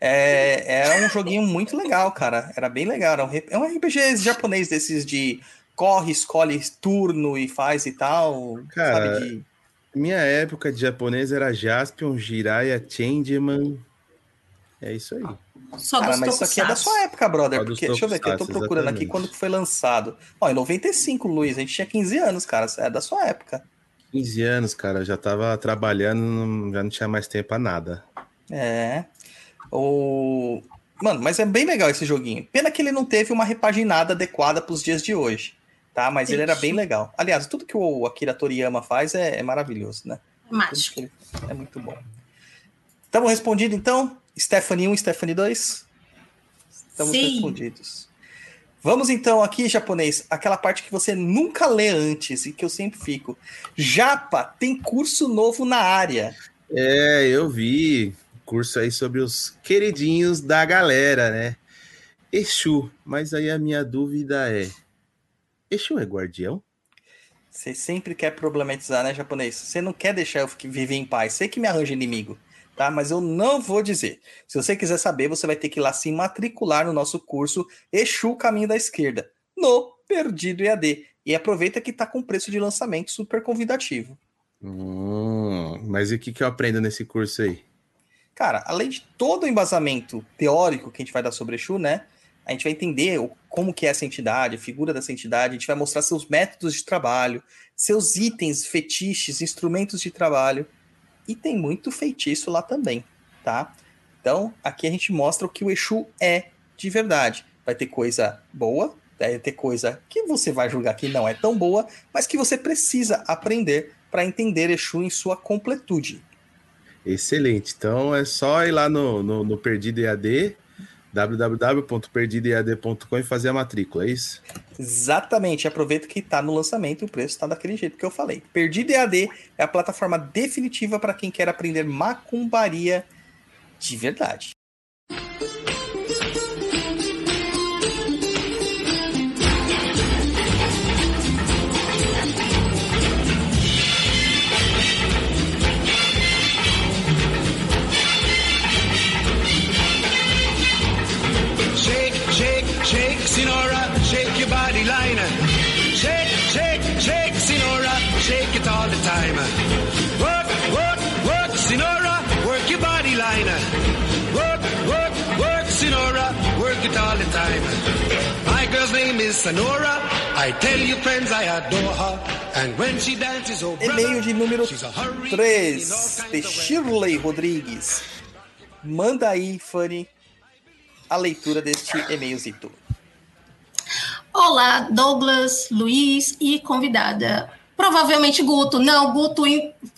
É, era um joguinho muito legal, cara. Era bem legal. Era um, é um RPG japonês desses de corre, escolhe turno e faz e tal. Cara, de... Minha época de japonês era Jaspion, Jiraiya, Changeman. É isso aí. Só Cara, mas isso aqui é da sua época, brother. Só Porque, deixa eu ver aqui, eu tô procurando aqui exatamente. quando que foi lançado. Ó, em 95, Luiz, a gente tinha 15 anos, cara. É da sua época. 15 anos, cara, já tava trabalhando, já não tinha mais tempo pra nada. É. O... Mano, mas é bem legal esse joguinho. Pena que ele não teve uma repaginada adequada pros dias de hoje. Tá? Mas ele era bem legal. Aliás, tudo que o Akira Toriyama faz é, é maravilhoso, né? Tudo Mágico. ele- É muito bom. Estamos respondidos, então? Stephanie 1, Stephanie 2? Estamos Sim. respondidos. Vamos então aqui, japonês, aquela parte que você nunca lê antes e que eu sempre fico. Japa, tem curso novo na área. É, eu vi curso aí sobre os queridinhos da galera, né? Exu, mas aí a minha dúvida é: Exu é guardião? Você sempre quer problematizar, né, japonês? Você não quer deixar eu viver em paz. Você que me arranja inimigo, tá? Mas eu não vou dizer. Se você quiser saber, você vai ter que ir lá se matricular no nosso curso Exu Caminho da Esquerda, no Perdido EAD. E aproveita que tá com preço de lançamento super convidativo. Hum, mas e o que, que eu aprendo nesse curso aí? Cara, além de todo o embasamento teórico que a gente vai dar sobre Exu, né? A gente vai entender como que é essa entidade, a figura dessa entidade, a gente vai mostrar seus métodos de trabalho, seus itens, fetiches, instrumentos de trabalho. E tem muito feitiço lá também, tá? Então, aqui a gente mostra o que o Exu é de verdade. Vai ter coisa boa, vai ter coisa que você vai julgar que não é tão boa, mas que você precisa aprender para entender Exu em sua completude. Excelente. Então é só ir lá no, no, no Perdido EAD, www.perdidoead.com e fazer a matrícula, é isso? Exatamente, aproveita que está no lançamento e o preço está daquele jeito que eu falei. Perdido EAD é a plataforma definitiva para quem quer aprender macumbaria de verdade. It all the time. My girl's name is Sonora. I tell you, friends, I adore her. And when she dances, oh brother, E-mail de número she's a hurry 3, in all kinds de. Shirley Rodrigues. Manda aí, Fanny, a leitura deste e-mailzito. Olá, Douglas, Luiz e convidada. Provavelmente Guto. Não, Guto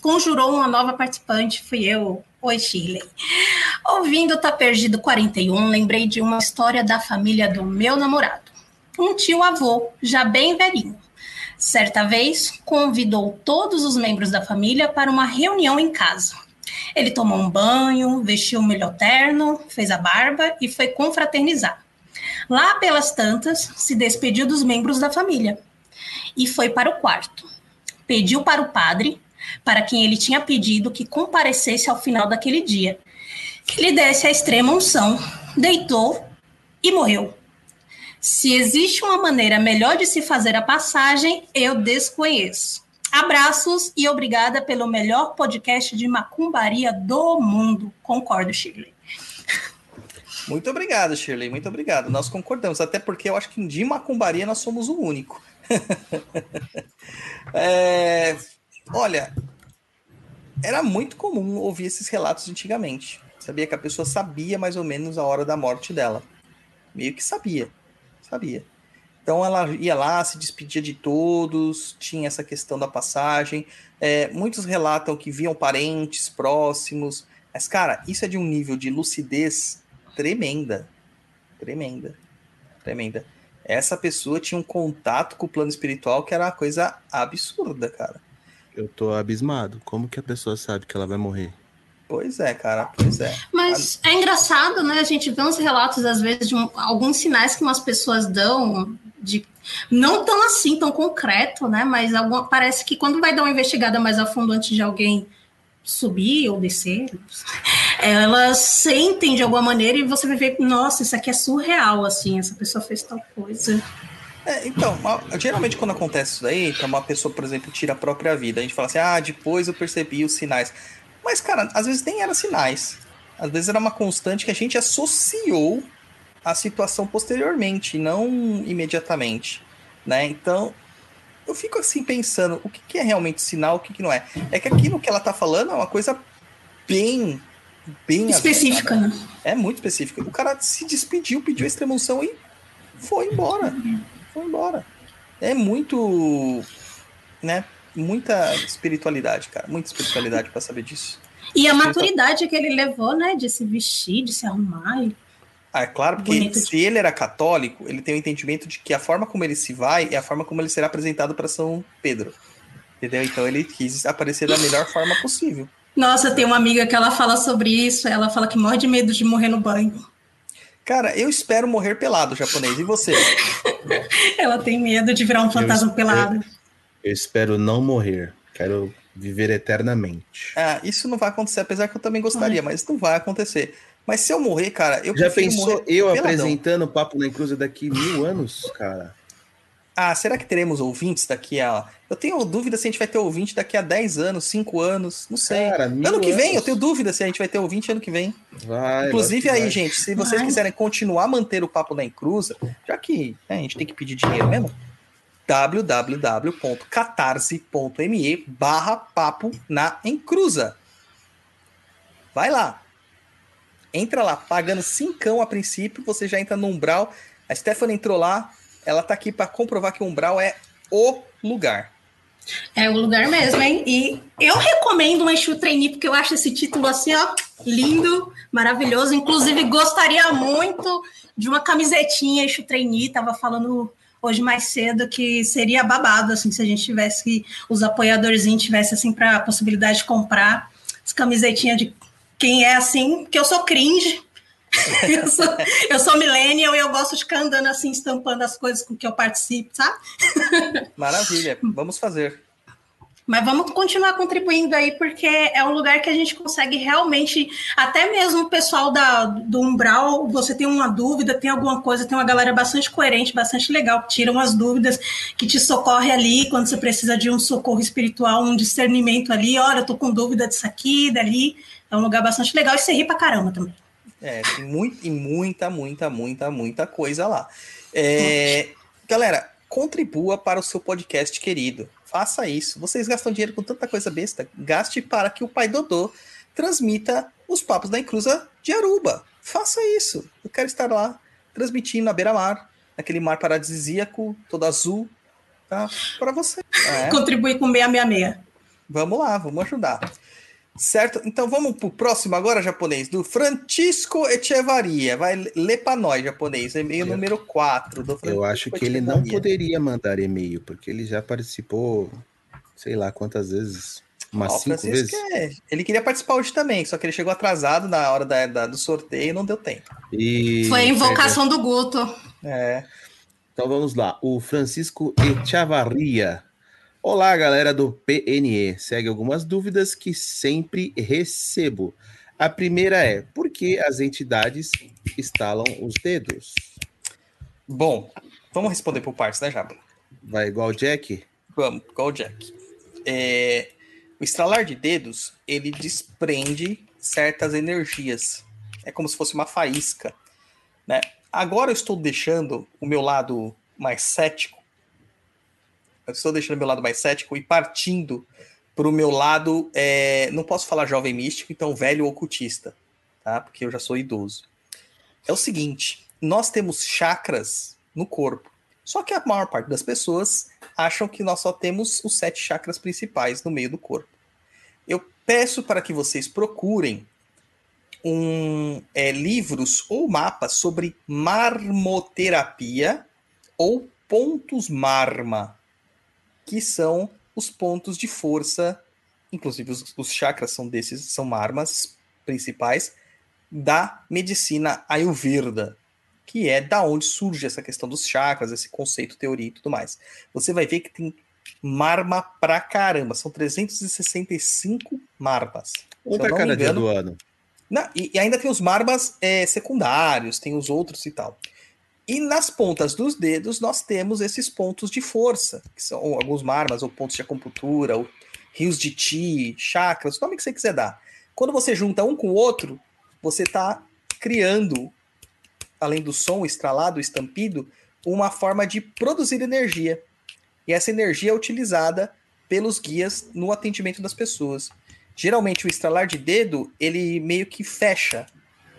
conjurou uma nova participante, fui eu. Oi, Shirley. Ouvindo Tá Perdido 41, lembrei de uma história da família do meu namorado. Um tio-avô, já bem velhinho. Certa vez, convidou todos os membros da família para uma reunião em casa. Ele tomou um banho, vestiu o melhor terno, fez a barba e foi confraternizar. Lá pelas tantas, se despediu dos membros da família e foi para o quarto. Pediu para o padre, para quem ele tinha pedido que comparecesse ao final daquele dia, que lhe desse a extrema unção, deitou e morreu. Se existe uma maneira melhor de se fazer a passagem, eu desconheço. Abraços e obrigada pelo melhor podcast de macumbaria do mundo. Concordo, Shirley. Muito obrigado, Shirley, muito obrigado. Nós concordamos, até porque eu acho que de macumbaria nós somos o único. <laughs> É, olha, era muito comum ouvir esses relatos antigamente. Sabia que a pessoa sabia mais ou menos a hora da morte dela. Meio que sabia, sabia. Então ela ia lá, se despedia de todos, tinha essa questão da passagem. É, muitos relatam que viam parentes próximos. Mas, cara, isso é de um nível de lucidez tremenda. Tremenda. Tremenda. Essa pessoa tinha um contato com o plano espiritual que era uma coisa absurda, cara. Eu tô abismado. Como que a pessoa sabe que ela vai morrer? Pois é, cara, pois é. Mas é engraçado, né? A gente vê uns relatos, às vezes, de um- alguns sinais que umas pessoas dão, de não tão assim, tão concreto, né? Mas alguma, parece que quando vai dar uma investigada mais a fundo antes de alguém subir ou descer, elas sentem de alguma maneira e você vai ver, nossa, isso aqui é surreal, assim, essa pessoa fez tal coisa. É, então, geralmente quando acontece isso daí, então uma pessoa, por exemplo, tira a própria vida, a gente fala assim, ah, depois eu percebi os sinais. Mas, cara, às vezes nem eram sinais. Às vezes era uma constante que a gente associou à situação posteriormente, não imediatamente, né? Então, eu fico assim pensando, o que, que é realmente sinal, o que, que não é? É que aquilo que ela tá falando é uma coisa bem, bem Específica, né? é muito específico. O cara se despediu, pediu a extremunção e foi embora. Foi embora. É muito, né? Muita espiritualidade, cara. Muita espiritualidade pra saber disso. E a maturidade que ele levou, né? De se vestir, de se arrumar. e- Ah, é claro, porque Bonito. se ele era católico, ele tem o entendimento de que a forma como ele se vai é a forma como ele será apresentado para São Pedro. Entendeu? Então ele quis aparecer da melhor forma possível. Nossa, tem uma amiga que ela fala sobre isso. Ela fala que morre de medo de morrer no banho. Cara, eu espero morrer pelado, japonês. E você? <laughs> Ela tem medo de virar um fantasma espero- pelado. Eu espero não morrer. Quero viver eternamente. Ah, isso não vai acontecer, apesar que eu também gostaria, mas não vai acontecer. Mas se eu morrer, cara, eu Já pensou eu peladão. apresentando Papo na Encruza daqui mil anos, cara? Ah, será que teremos ouvintes daqui a. Eu tenho dúvida se a gente vai ter ouvinte daqui a 10 anos, 5 anos, não sei. Cara, ano que vem, anos. eu tenho dúvida se a gente vai ter ouvinte ano que vem. Vai, Inclusive que aí, vai. gente, se vocês Vai. quiserem continuar a manter o Papo na Encruza, já que né, a gente tem que pedir dinheiro mesmo, www.catarse.me barra papo na encruza. Vai lá. Entra lá, pagando cincão a princípio, você já entra no umbral. A Stephanie entrou lá, ela tá aqui para comprovar que o umbral é o lugar. É o lugar mesmo, hein? E eu recomendo uma Exu Trainee, porque eu acho esse título assim, ó, lindo, maravilhoso. Inclusive, gostaria muito de uma camisetinha Exu Trainee. Tava falando hoje mais cedo que seria babado, assim, se a gente tivesse, os apoiadorzinhos tivessem, assim, para possibilidade de comprar as camisetinhas de quem é assim, que eu sou cringe. <laughs> eu, sou, eu sou millennial e eu gosto de ficar andando assim, estampando as coisas com que eu participo, sabe? <laughs> Maravilha, vamos fazer. Mas vamos continuar contribuindo aí, porque é um lugar que a gente consegue realmente, até mesmo o pessoal da, do Umbral, você tem uma dúvida, tem alguma coisa, tem uma galera bastante coerente, bastante legal, que tiram as dúvidas, que te socorre ali quando você precisa de um socorro espiritual, um discernimento ali, olha, eu tô com dúvida disso aqui, dali. É um lugar bastante legal e você ri pra caramba também. É, tem muito, e muita, muita, muita, muita coisa lá. É, galera, contribua para o seu podcast querido. Faça isso. Vocês gastam dinheiro com tanta coisa besta. Gaste para que o Pai Dodô transmita os papos da Encruza de Aruba. Faça isso. Eu quero estar lá transmitindo na beira-mar, naquele mar paradisíaco, todo azul, tá? Para você. <laughs> É. Contribui com 666. Vamos lá, vamos ajudar. Certo? Então vamos pro próximo agora, japonês, do Francisco Echevaria. Vai ler pra nós, japonês. E-mail Eu- número 4 do Francisco Eu acho que ele não poderia mandar e-mail, porque ele já participou, sei lá quantas vezes. Umas Ó, o cinco Francisco vezes. é- Ele queria participar hoje também, só que ele chegou atrasado na hora da, da- do sorteio e não deu tempo. E Foi a invocação do Guto. É. Então vamos lá. O Francisco Echavarria. Olá, galera do PNE. Segue algumas dúvidas que sempre recebo. A primeira é: por que as entidades estalam os dedos? Bom, vamos responder por partes, né, Jabo? Vai igual o Jack? Vamos, igual o Jack. É, o estralar de dedos, ele desprende certas energias. É como se fosse uma faísca. Né? Agora eu estou deixando o meu lado mais cético. Estou deixando meu lado mais cético e partindo para o meu lado. é, não posso falar jovem místico, então velho ocultista, tá? Porque eu já sou idoso. É o seguinte: nós temos chakras no corpo. Só que a maior parte das pessoas acham que nós só temos os sete chakras principais no meio do corpo. Eu peço para que vocês procurem um, é, livros ou mapas sobre marmoterapia ou pontos marma, que são os pontos de força, inclusive os, os chakras são desses, são marmas principais da medicina ayurveda que é da onde surge essa questão dos chakras, esse conceito, teoria e tudo mais. Você vai ver que tem marma pra caramba, são 365 marmas. Um não cada me dia engano- do ano. E, e ainda tem os marmas é, secundários, tem os outros e tal. E nas pontas dos dedos nós temos esses pontos de força, que são alguns marmas, ou pontos de acupuntura, ou rios de ti, chakras, o nome que você quiser dar. Quando você junta um com o outro, você está criando, além do som estralado, estampido, uma forma de produzir energia. E essa energia é utilizada pelos guias no atendimento das pessoas. Geralmente o estralar de dedo, ele meio que fecha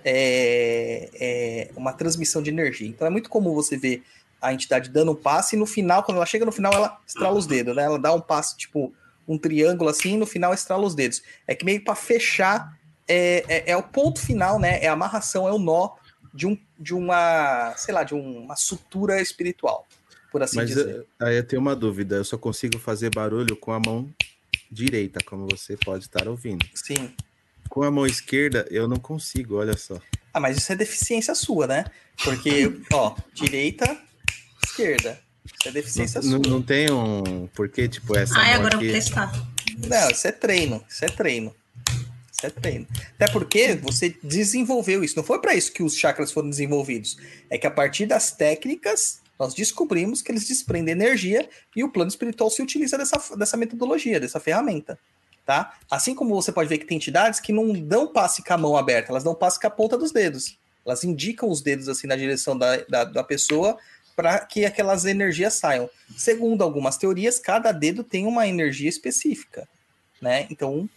é, é, uma transmissão de energia. Então é muito comum você ver a entidade dando um passe e no final, quando ela chega no final, ela estrala os dedos, né? Ela dá um passo, tipo, um triângulo assim, e no final estrala os dedos. É que meio para fechar, é, é, é, o ponto final, né? É a amarração, é o nó de, um, de uma, sei lá, de uma sutura espiritual, por assim Mas dizer. eu- aí eu tenho uma dúvida. Eu só consigo fazer barulho com a mão direita, como você pode estar ouvindo. Sim. Com a mão esquerda, eu não consigo, olha só. Ah, mas isso é deficiência sua, né? Porque, <laughs> ó, direita, esquerda. Isso é deficiência Não, sua. não tem um. Porque, tipo, essa mão agora eu aqui. vou testar. Não, isso é treino. Isso é treino. Isso é treino. Até porque você desenvolveu isso. Não foi para isso que os chakras foram desenvolvidos. É que a partir das técnicas, nós descobrimos que eles desprendem energia e o plano espiritual se utiliza dessa, dessa metodologia, dessa ferramenta. Tá? Assim como você pode ver que tem entidades que não dão passe com a mão aberta, elas dão passe com a ponta dos dedos. Elas indicam os dedos assim na direção da, da, da pessoa para que aquelas energias saiam. Segundo algumas teorias, cada dedo tem uma energia específica né? Então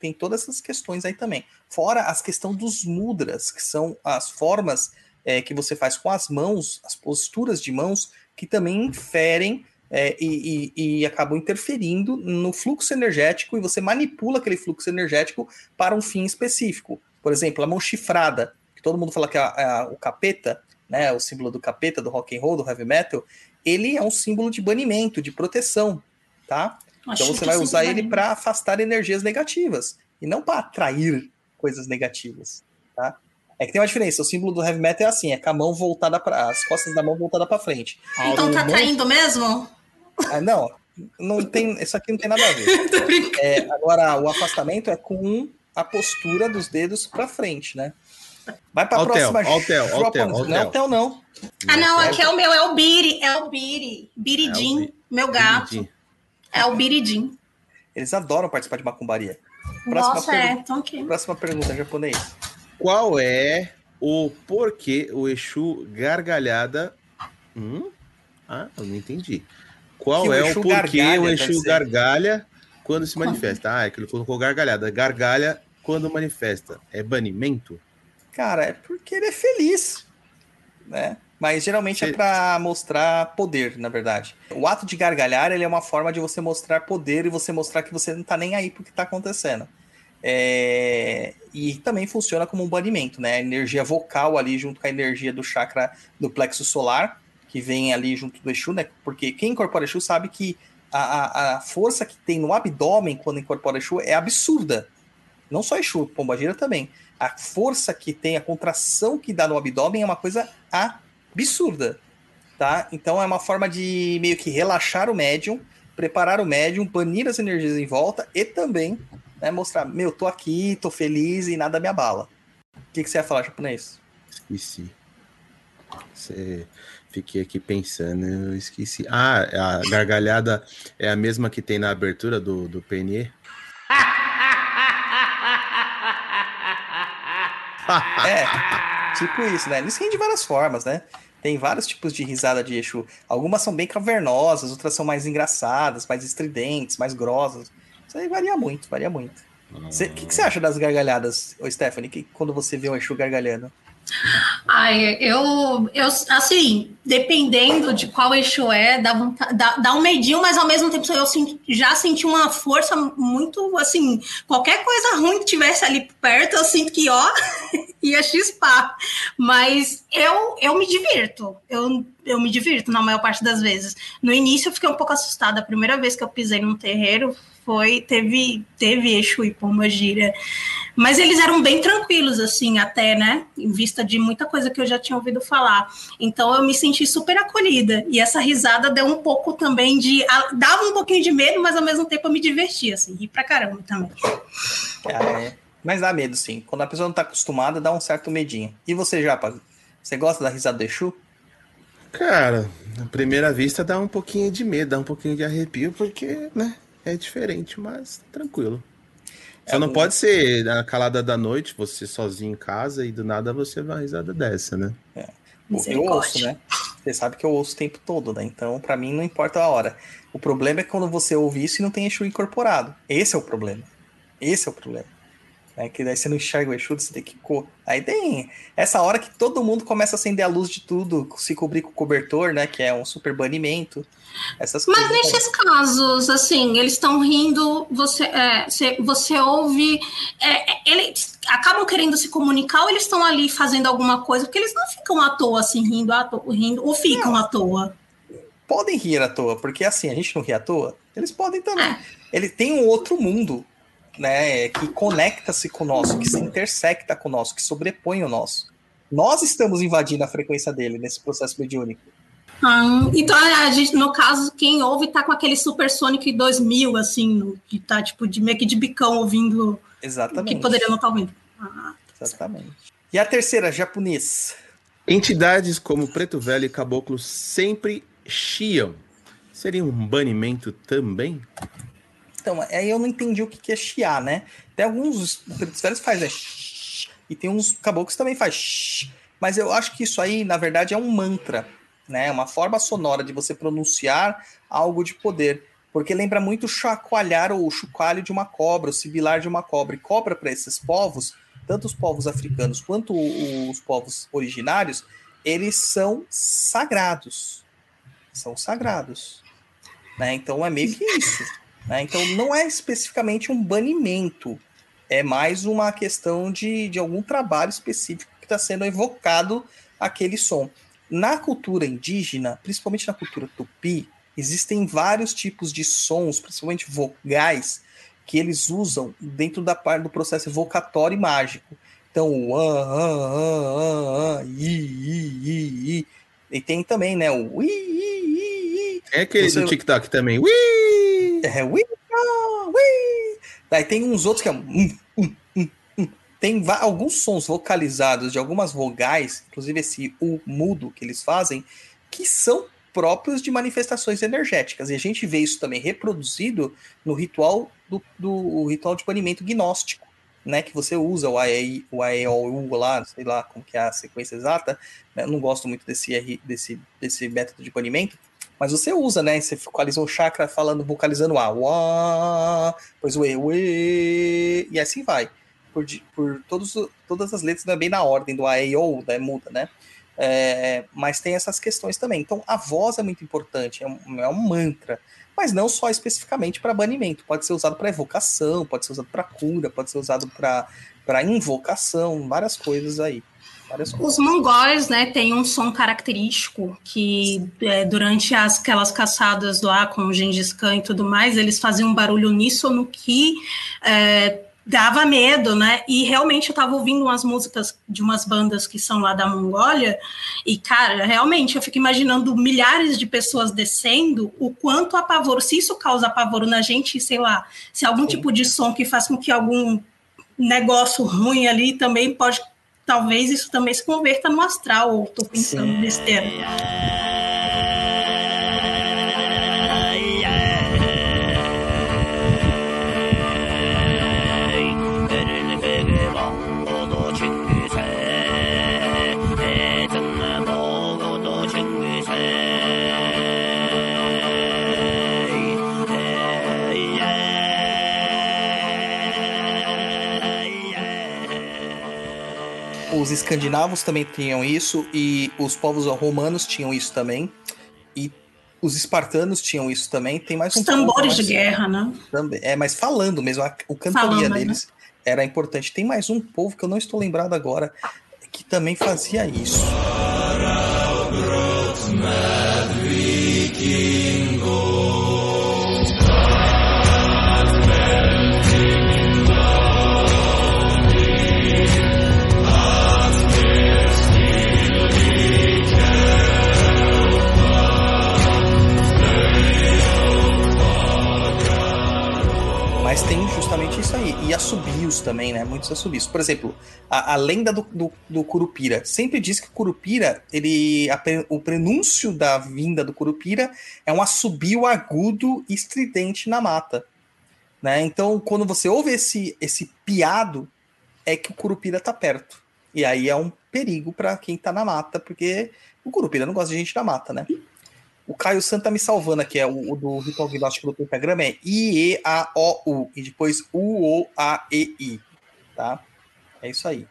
tem todas essas questões aí também. Fora as questões dos mudras, que são as formas é, que você faz com as mãos, as posturas de mãos, que também inferem é, e, e- e acabam interferindo no fluxo energético e você manipula aquele fluxo energético para um fim específico. Por exemplo, a mão chifrada, que todo mundo fala que é, é o capeta, né, o símbolo do capeta, do rock and roll, do heavy metal, ele é um símbolo de banimento, de proteção, tá? Então você vai usar ele para afastar energias negativas e não para atrair coisas negativas, tá? É que tem uma diferença. O símbolo do heavy metal é assim, é com a mão voltada para as costas da mão voltada para frente. Então tá A mão- traindo mesmo? Ah, não, não tem, isso aqui não tem nada a ver. <laughs> É, agora o afastamento é com a postura dos dedos para frente, né? Vai para a próxima. João Altel, Apontes. Não é Altel. Altel não. Ah, não, é aqui é o meu, é o Biri, é o Biri. É Biridim, Biri. meu gato. É o Biridim. Eles adoram participar de macumbaria. Próxima Nossa, é, pergunta. então ok. Próxima pergunta, japonês. Qual é o porquê o Exu gargalhada. Hum? Ah, eu não entendi. Qual o é o porquê o Exu ser. gargalha quando se manifesta? Ah, é que ele colocou gargalhada. Gargalha quando manifesta. É banimento? Cara, é porque ele é feliz, né? Mas geralmente é para mostrar poder, na verdade. O ato de gargalhar ele é uma forma de você mostrar poder e você mostrar que você não tá nem aí pro que tá acontecendo. É, E também funciona como um banimento, né? A energia vocal ali junto com a energia do chakra do plexo solar, que vem ali junto do Exu, né? Porque quem incorpora Exu sabe que a, a, a força que tem no abdômen quando incorpora Exu é absurda. Não só Exu, Pombagira também. A força que tem, a contração que dá no abdômen é uma coisa absurda, tá? Então é uma forma de meio que relaxar o médium, preparar o médium, banir as energias em volta e também né, mostrar, meu, tô aqui, tô feliz e nada me abala. O que, que você ia falar, japonês? Esqueci. Você... Fiquei aqui pensando, eu esqueci. Ah, a gargalhada é a mesma que tem na abertura do, do PNE? <laughs> É, tipo isso, né? Eles riem de várias formas, né? Tem vários tipos de risada de Exu. Algumas são bem cavernosas, outras são mais engraçadas, mais estridentes, mais grossas. Isso aí varia muito, varia muito. O que, que você acha das gargalhadas, Stephanie, que, quando você vê um Exu gargalhando? Ai, eu, eu, assim, dependendo de qual eixo é, dá, vontade, dá, dá um medinho, mas ao mesmo tempo eu senti- já senti uma força muito, assim, qualquer coisa ruim que tivesse ali perto, eu sinto que, ó, <laughs> ia chispar. Mas eu, eu me divirto, eu, eu me divirto na maior parte das vezes. No início eu fiquei um pouco assustada, a primeira vez que eu pisei num terreiro foi, teve, teve Exu e Pombagira. Mas eles eram bem tranquilos, assim, até, né? Em vista de muita coisa que eu já tinha ouvido falar. Então eu me senti super acolhida. E essa risada deu um pouco também de. a- Dava um pouquinho de medo, mas ao mesmo tempo eu me divertia, assim, ri pra caramba também. É. Mas dá medo, sim. Quando a pessoa não tá acostumada, dá um certo medinho. E você, Japa? Você gosta da risada do Exu? Cara, à primeira vista dá um pouquinho de medo, dá um pouquinho de arrepio, porque, né, é diferente, mas tranquilo. Só É não um- pode ser na calada da noite, você sozinho em casa e do nada você vai uma risada dessa, né? Eu Misericórdia. ouço, né? Você sabe que eu ouço o tempo todo, né? Então, pra mim, não importa a hora. O problema é quando você ouve isso e não tem Exu incorporado. Esse é o problema. Esse é o problema. É que daí você não enxerga o Exu, você tem que... Co... Aí tem essa hora que todo mundo começa a acender a luz de tudo, se cobrir com o cobertor, né? Que é um super banimento. Essas Mas coisas. aí. nesses casos, assim, eles estão rindo, você, é, você, você ouve, é, é, eles acabam querendo se comunicar ou eles estão ali fazendo alguma coisa, porque eles não ficam à toa, assim, rindo, à toa, rindo ou ficam à toa. podem rir à toa, porque assim, a gente não ri à toa, eles podem também. É. Ele tem um outro mundo, né, que conecta-se com o nosso, que se intersecta com o nosso, que sobrepõe o nosso. Nós estamos invadindo a frequência dele nesse processo mediúnico. Ah, então, a gente, no caso, quem ouve tá com aquele Super Sonic 2000, assim, no- que tá, tipo, de, meio que de bicão ouvindo o Exatamente. que poderia não estar ouvindo. Ah, Exatamente. E a terceira, japonês. Entidades como Preto Velho e Caboclo sempre chiam. Seria um banimento também? Então, aí eu não entendi o que que é chiar, né? Tem alguns fazem, né? shhh, e tem uns caboclos que também faz, mas eu acho que isso aí, na verdade, é um mantra, né? Uma forma sonora de você pronunciar algo de poder. Porque lembra muito chacoalhar ou chocalho de uma cobra, o sibilar de uma cobra. E cobra para esses povos, tanto os povos africanos quanto os povos originários, eles são sagrados. São sagrados. Né? Então é meio que isso. Né? Então não é especificamente um banimento, é mais uma questão de, de algum trabalho específico que está sendo evocado aquele som. Na cultura indígena, principalmente na cultura tupi, existem vários tipos de sons, principalmente vocais, que eles usam dentro da parte do processo evocatório e mágico. Então, o an, an, an, an, i, i, i, i. E tem também, né, o i, i, i, i. É aquele Você- do TikTok também. Ui! É, ui, ah, ui. Daí tem uns outros que é. Tem alguns sons vocalizados de algumas vogais, inclusive esse U mudo que eles fazem, que são próprios de manifestações energéticas. E a gente vê isso também reproduzido no ritual do, do ritual de banimento gnóstico, né? Que você usa o AE, o AE, o U lá, sei lá como que é a sequência exata. né, Eu não gosto muito desse, desse, desse método de banimento, mas você usa, né? Você vocaliza um chakra falando, vocalizando A, uá, depois o E, o E, e assim vai. Por, por todos, o- todas as letras, não é bem na ordem do A, E, O, né? Muda, né? É, mas tem essas questões também. Então, a voz é muito importante, é um, é um mantra. Mas não só especificamente para banimento. Pode ser usado para evocação, pode ser usado para cura, pode ser usado para invocação, várias coisas aí. Os mongóis, né, têm um som característico que é, durante as, aquelas caçadas lá com o Gengis Khan e tudo mais, eles faziam um barulho uníssono que é, dava medo, né? E realmente eu tava ouvindo umas músicas de umas bandas que são lá da Mongólia e, cara, realmente eu fico imaginando milhares de pessoas descendo, o quanto apavoro, se isso causa apavoro na gente, sei lá, se algum Sim. tipo de som que faz com que algum negócio ruim ali também pode talvez isso também se converta no astral, ou tô pensando besteira. Os escandinavos também tinham isso, e os povos romanos tinham isso também. E os espartanos tinham isso também. Tem mais Os um povo tambores de mais- guerra, né? Também. É, mas falando mesmo, a, o cantoria Falando, né? deles era importante. Tem mais um povo que eu não estou lembrado agora que também fazia isso. Mas Muitos assobios. Por exemplo, a, a lenda do, do, do, Curupira sempre diz que o Curupira, ele, a, o prenúncio da vinda do Curupira é um assobio agudo e estridente na mata. Né? Então, quando você ouve esse, esse piado, é que o Curupira tá perto. E aí é um perigo para quem tá na mata, porque o Curupira não gosta de gente da mata, né? O Caio Santa tá me salvando aqui, é o, o do ritual gnóstico do pentagrama, é I-E-A-O-U, e depois U-O-A-E-I, tá? É isso aí.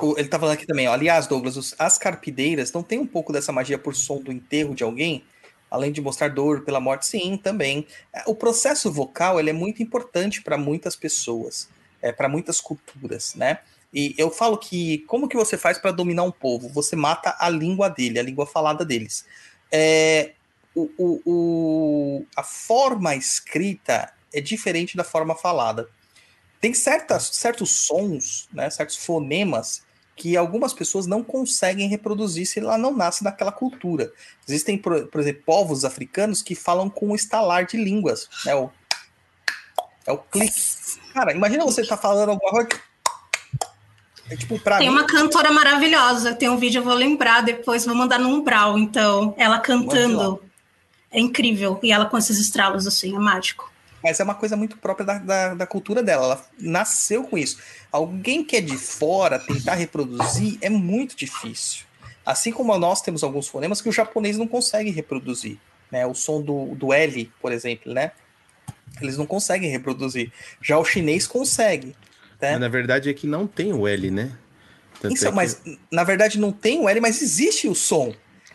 O, ele tá falando aqui também, ó, aliás, Douglas, os, as carpideiras não tem um pouco dessa magia por som do enterro de alguém? Além de mostrar dor pela morte? Sim, também. É, o processo vocal, ele é muito importante para muitas pessoas, é, para muitas culturas, né? E eu falo que como que você faz para dominar um povo? Você mata a língua dele, a língua falada deles é, o, o, o, a forma escrita é diferente da forma falada. Tem certas, certos sons, né, certos fonemas que algumas pessoas não conseguem reproduzir se ela não nasce naquela cultura. Existem, por, por exemplo, povos africanos que falam com o estalar de línguas, né, o, é o clique. Cara, imagina você estar tá falando alguma coisa é, tipo, tem mim... uma cantora maravilhosa, tem um vídeo, eu vou lembrar depois, vou mandar no Umbral, então, ela cantando. É incrível. E ela com esses estralos, assim, é mágico. Mas é uma coisa muito própria da, da, da, cultura dela. Ela nasceu com isso. Alguém que é de fora tentar reproduzir é muito difícil. Assim como nós temos alguns fonemas que o japonês não consegue reproduzir. Né? O som do, do L, por exemplo, né? Eles não conseguem reproduzir. Já o chinês consegue. Mas na verdade é que não tem o L, né? Tanto Isso, é que... mas na verdade não tem o L, mas existe o som.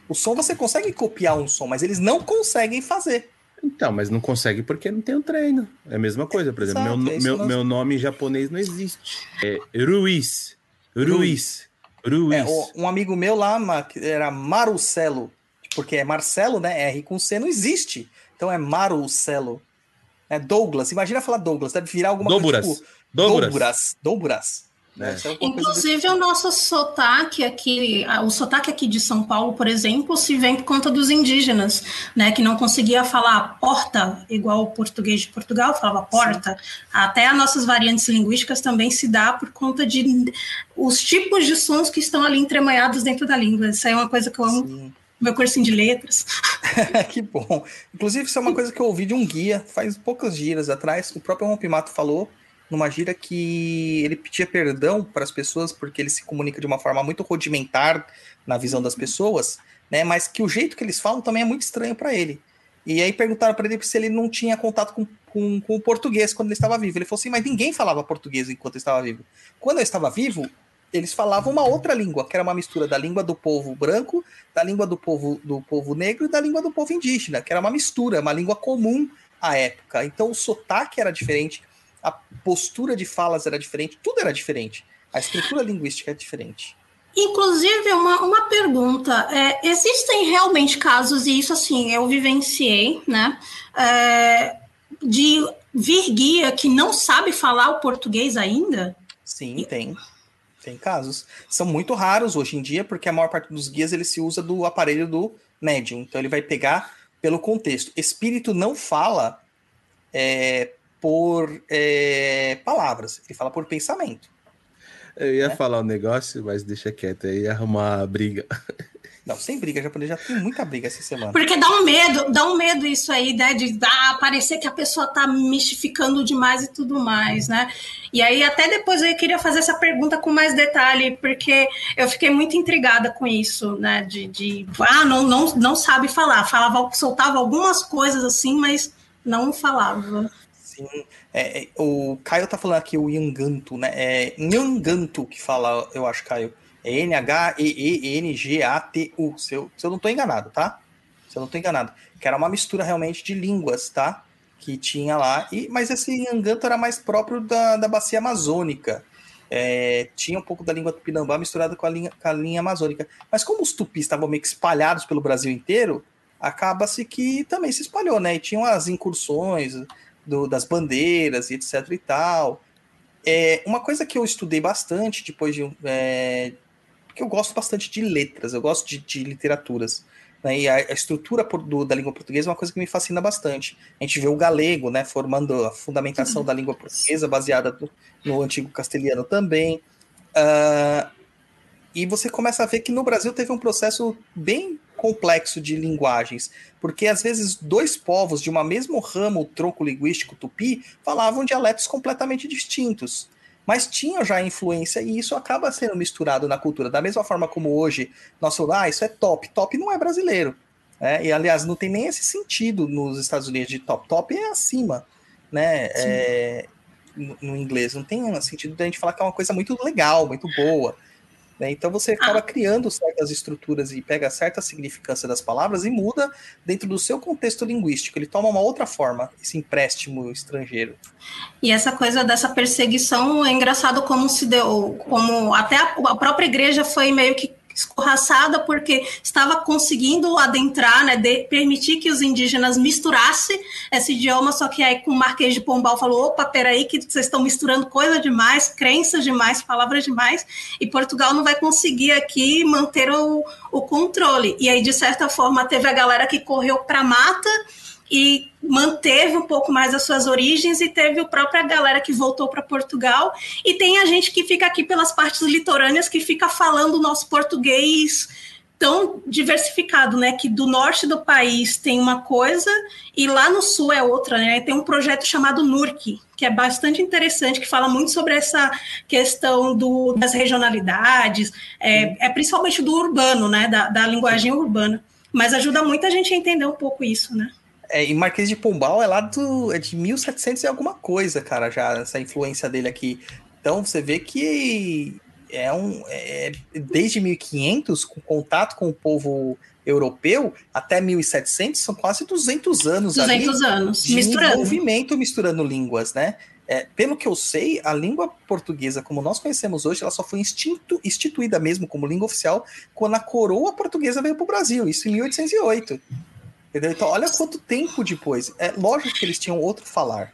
O som você consegue copiar um som, mas eles não conseguem fazer. Então, mas não consegue porque não tem o um treino. É a mesma coisa, por exemplo, Exato, meu, é meu, meu nome em japonês não existe. É Ruiz. Ruiz. Ruiz. É, um amigo meu lá era Marcelo, porque é Marcelo, né? R com C não existe. Então é Marcelo. É Douglas. Imagina falar Douglas, deve virar alguma Douglas. coisa tipo Dobras. Dobras. Né? É. Inclusive, o nosso sotaque aqui, o sotaque aqui de São Paulo, por exemplo, se vem por conta dos indígenas, né? Que não conseguia falar porta, igual o português de Portugal falava porta. Sim. Até as nossas variantes linguísticas também se dá por conta de os tipos de sons que estão ali entremanhados dentro da língua. Isso aí é uma coisa que eu amo. Sim meu cursinho de letras. <laughs> que bom. Inclusive, isso é uma coisa que eu ouvi de um guia faz poucos dias atrás. O próprio Rompimato falou numa gira que ele pedia perdão para as pessoas porque ele se comunica de uma forma muito rudimentar na visão das pessoas, né? Mas que o jeito que eles falam também é muito estranho para ele. E aí perguntaram para ele se ele não tinha contato com, com, com, o português quando ele estava vivo. Ele falou assim, mas ninguém falava português enquanto ele estava vivo. Quando eu estava vivo, eles falavam uma outra língua, que era uma mistura da língua do povo branco, da língua do povo do povo negro e da língua do povo indígena, que era uma mistura, uma língua comum à época. Então o sotaque era diferente, a postura de falas era diferente, tudo era diferente. A estrutura linguística é diferente. Inclusive, uma, uma pergunta: é, existem realmente casos, e isso assim, eu vivenciei, né? É, de vir guia que não sabe falar o português ainda? Sim, tem. Tem casos. São muito raros hoje em dia, porque a maior parte dos guias ele se usa do aparelho do médium. Então ele vai pegar pelo contexto. Espírito não fala é, por é, palavras, ele fala por pensamento. Eu ia né? falar um negócio, mas deixa quieto, aí ia arrumar briga. Não, sem briga, japonês já tem muita briga essa semana. Porque dá um medo, dá um medo isso aí, né? De dar, parecer que a pessoa tá mistificando demais e tudo mais, né? E aí, até depois eu queria fazer essa pergunta com mais detalhe, porque eu fiquei muito intrigada com isso, né? De, de ah, não, não, não sabe falar. Falava, soltava algumas coisas assim, mas não falava. Sim. É, é, o Caio tá falando aqui o Yanganto, né? É Nhanganto que fala, eu acho, Caio. É N-H-E-E-N-G-A-T-U. Se eu, se eu não tô enganado, tá? Se eu não tô enganado. Que era uma mistura realmente de línguas, tá? Que tinha lá. E, mas esse Nhanganto era mais próprio da, da bacia amazônica. É, tinha um pouco da língua tupinambá misturada com a linha, com a linha amazônica. Mas como os tupis estavam meio que espalhados pelo Brasil inteiro, acaba-se que também se espalhou, né? E tinham as incursões, do, das bandeiras e etc e tal. É, uma coisa que eu estudei bastante depois de. É, que eu gosto bastante de letras, eu gosto de, de literaturas. Né? E a, a estrutura por, do, da língua portuguesa é uma coisa que me fascina bastante. A gente vê o galego, né, formando a fundamentação da língua portuguesa, baseada no, no antigo castelhano também. Uh, e você começa a ver que no Brasil teve um processo bem complexo de linguagens, porque às vezes dois povos de uma mesmo ramo tronco linguístico tupi falavam dialetos completamente distintos. Mas tinha já influência e isso acaba sendo misturado na cultura. Da mesma forma como hoje, nós falamos, ah, isso é top. Top não é brasileiro. Né? E aliás, não tem nem esse sentido nos Estados Unidos de top. Top é acima, né? É, no, no, inglês. Não tem sentido de a gente falar que é uma coisa muito legal, muito boa. Né? Então você acaba ah. criando certas estruturas e pega certa significância das palavras e muda dentro do seu contexto linguístico. Ele toma uma outra forma, esse empréstimo estrangeiro. E essa coisa dessa perseguição é engraçado como se deu, como até a, a própria igreja foi meio que escorraçada porque estava conseguindo adentrar, né, de, permitir que os indígenas misturassem esse idioma, só que aí com o Marquês de Pombal falou, opa, peraí que vocês estão misturando coisa demais, crenças demais, palavras demais, e Portugal não vai conseguir aqui manter o, o controle. E aí, de certa forma, teve a galera que correu para a mata e manteve um pouco mais as suas origens e teve a própria galera que voltou para Portugal e tem a gente que fica aqui pelas partes litorâneas que fica falando o nosso português tão diversificado, né? Que do norte do país tem uma coisa e lá no sul é outra, né? Tem um projeto chamado NURC, que é bastante interessante, que fala muito sobre essa questão do, das regionalidades, é, é principalmente do urbano, né? Da, da linguagem urbana. Mas ajuda muito a gente a entender um pouco isso, né? É, e Marquês de Pombal é lá do, é de 1700 e alguma coisa, cara, já, essa influência dele aqui. Então você vê que é um é, desde 1500 com contato com o povo europeu até 1700 são quase 200 anos 200 ali anos de misturando. movimento misturando línguas, né? É, pelo que eu sei, a língua portuguesa, como nós conhecemos hoje, ela só foi institu instituída mesmo como língua oficial quando a coroa portuguesa veio para o Brasil, isso em 1808. Entendeu? Então, olha quanto tempo depois. É lógico que eles tinham outro falar.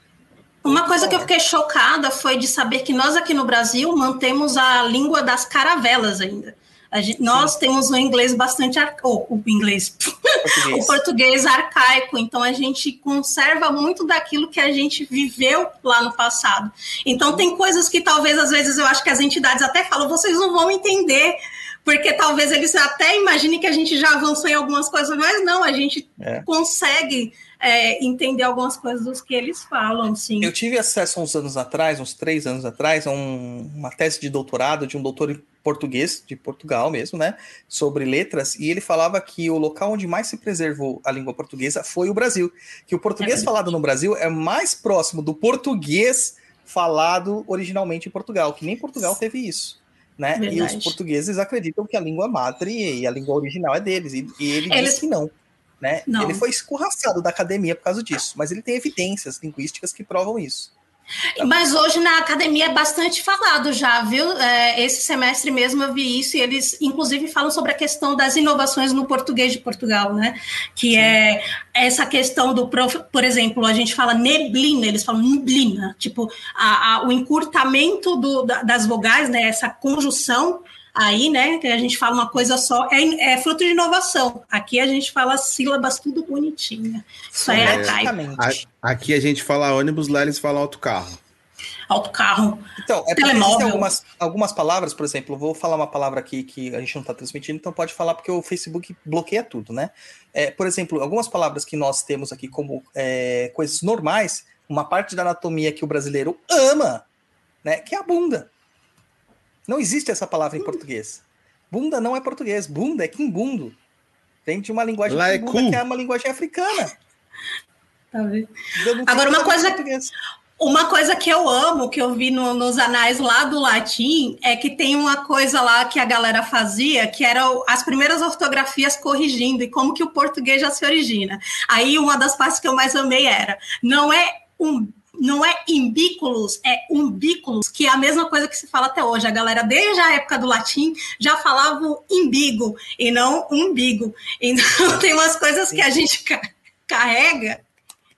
Uma coisa que eu fiquei chocada foi de saber que nós aqui no Brasil mantemos a língua das caravelas ainda. Gente, nós temos o inglês bastante oh, o inglês, português. <laughs> o português arcaico. Então a gente conserva muito daquilo que a gente viveu lá no passado. Então tem coisas que talvez às vezes eu acho que as entidades até falam, vocês não vão entender porque talvez eles até imaginem que a gente já avançou em algumas coisas, mas não, a gente é. consegue é, entender algumas coisas dos que eles falam, sim. Eu tive acesso uns anos atrás, uns três anos atrás, a um, uma tese de doutorado de um doutor em português, de Portugal mesmo, né, sobre letras, e ele falava que o local onde mais se preservou a língua portuguesa foi o Brasil, que o português é falado no Brasil é mais próximo do português falado originalmente em Portugal, que nem Portugal teve isso né? Verdade. E os portugueses acreditam que a língua madre e a língua original é deles, e, e ele Eles... diz que não. Né? Não. Ele foi escorraçado da academia por causa disso, mas ele tem evidências linguísticas que provam isso. Mas hoje na academia é bastante falado já, viu? É, esse semestre mesmo eu vi isso, e eles inclusive falam sobre a questão das inovações no português de Portugal, né? Que Sim. é essa questão do, por exemplo, a gente fala neblina, eles falam neblina, tipo, a, a, o encurtamento do, das vogais, né? Essa conjunção aí, né, que a gente fala uma coisa só, é, é fruto de inovação. Aqui a gente fala sílabas tudo bonitinha. Isso é, é arcaico. Aqui a gente fala ônibus, lá eles falam autocarro. Autocarro. Então, é Telemóvel. algumas, algumas palavras, por exemplo, vou falar uma palavra aqui que a gente não está transmitindo, então pode falar porque o Facebook bloqueia tudo, né? É, por exemplo, algumas palavras que nós temos aqui como é, coisas normais, uma parte da anatomia que o brasileiro ama, né? Que é a bunda. Não existe essa palavra em português. Bunda não é português, bunda é quimbundo. Vem de uma linguagem é cool. que é uma linguagem africana. Tá Agora, uma coisa, uma coisa que eu amo, que eu vi no, nos anais lá do latim, é que tem uma coisa lá que a galera fazia, que era as primeiras ortografias corrigindo e como que o português já se origina. Aí uma das partes que eu mais amei era, não é um não é imbículos, é umbículos, que é a mesma coisa que se fala até hoje. A galera, desde a época do latim, já falava imbigo e não umbigo. Então, <laughs> tem umas coisas que a gente carrega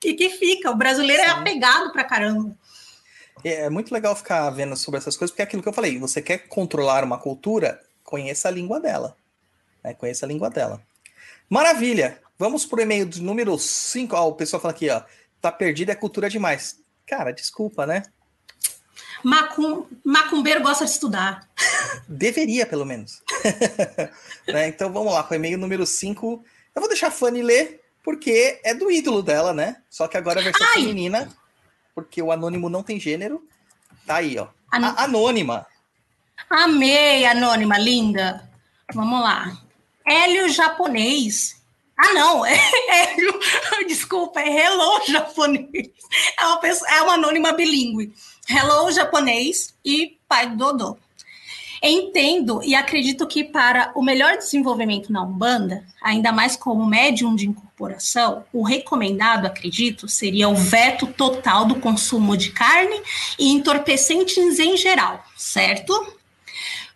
e que fica. O brasileiro é apegado pra caramba. É, é muito legal ficar vendo sobre essas coisas, porque é aquilo que eu falei, você quer controlar uma cultura, conheça a língua dela. Né? Conheça a língua dela. Maravilha. Vamos pro e-mail do número 5. Ó, o pessoal fala aqui, ó. Tá perdido é cultura demais. Cara, desculpa, né? Macum... Macumbeiro gosta de estudar. Deveria, pelo menos. <laughs> né? Então vamos lá, com o e-mail número 5. Eu vou deixar a Fanny ler, porque é do ídolo dela, né? Só que agora a versão Ai. feminina, porque o anônimo não tem gênero. Tá aí, ó. An- anônima. Amei, anônima, linda. Vamos lá. Hélio japonês. Ah, não, é Hélio. <laughs> Desculpa, é hello japonês. É uma, pessoa, é uma anônima bilíngue. Hello japonês e pai do Dodô. Entendo e acredito que para o melhor desenvolvimento na Umbanda, ainda mais como médium de incorporação, o recomendado, acredito, seria o veto total do consumo de carne e entorpecentes em geral, certo?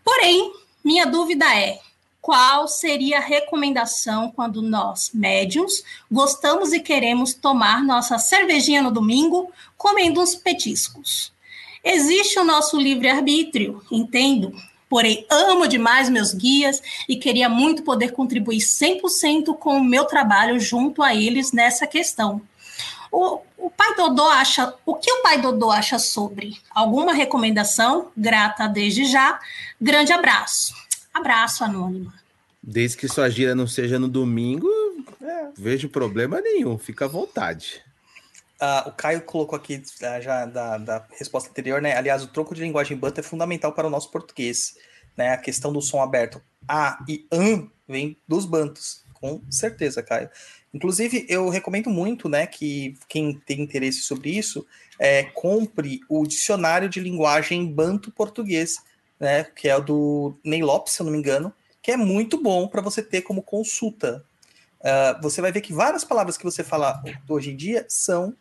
Porém, minha dúvida é: qual seria a recomendação quando nós, médiums, gostamos e queremos tomar nossa cervejinha no domingo comendo uns petiscos? Existe o nosso livre-arbítrio, entendo. Porém, amo demais meus guias e queria muito poder contribuir 100% com o meu trabalho junto a eles nessa questão. O, o pai Dodô acha. O que o pai Dodô acha sobre? Alguma recomendação? Grata desde já. Grande abraço. Abraço, Anônima. Desde que sua gira não seja no domingo, é, vejo problema nenhum. Fica à vontade. Ah, o Caio colocou aqui ah, já da, da resposta anterior, né? Aliás, o troco de linguagem banta é fundamental para o nosso português. Né? A questão do som aberto A e AN vem dos bantos, com certeza, Caio. Inclusive, eu recomendo muito né, que quem tem interesse sobre isso é, compre o dicionário de linguagem banto-português, né? Que é o do Ney Lopes, se eu não me engano, que é muito bom para você ter como consulta. Ah, você vai ver que várias palavras que você fala hoje em dia são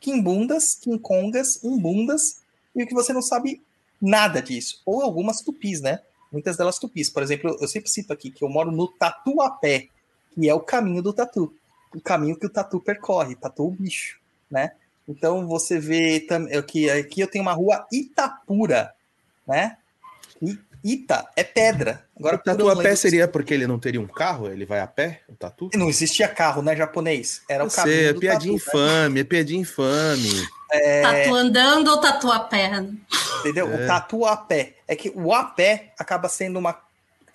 quimbundas, quincongas, umbundas, e o que você não sabe nada disso. Ou algumas tupis, né? Muitas delas tupis. Por exemplo, eu sempre cito aqui que eu moro no Tatuapé, que é o caminho do tatu. O caminho que o tatu percorre, tatu o bicho, né? Então você vê é que aqui eu tenho uma rua Itapura, né? Ita é pedra. Agora o tatu a pé seria porque ele não teria um carro? Ele vai a pé? O tatu? Não existia carro, né, japonês? Era o sei, é piadinha né? infame, é piadinha infame. Tatu andando ou tatu a pé? Entendeu? É. O tatu a pé. É que o a pé acaba sendo uma.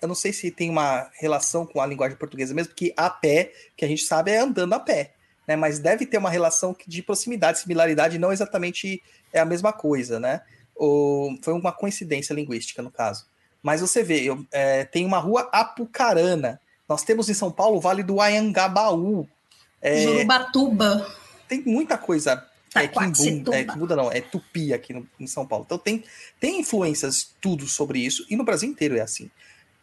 Eu não sei se tem uma relação com a linguagem portuguesa mesmo, porque a pé, que a gente sabe, é andando a pé. Né? Mas deve ter uma relação de proximidade, similaridade, não exatamente é a mesma coisa, né? Ou, foi uma coincidência linguística, no caso. Mas você vê, eu, é, tem uma rua Apucarana. Nós temos em São Paulo o Vale do Anhangabaú. É, Jurubatuba. tem muita coisa é. Kimbunda, é, não, é Tupi aqui no, em São Paulo. Então tem, tem influências tudo sobre isso, e no Brasil inteiro é assim,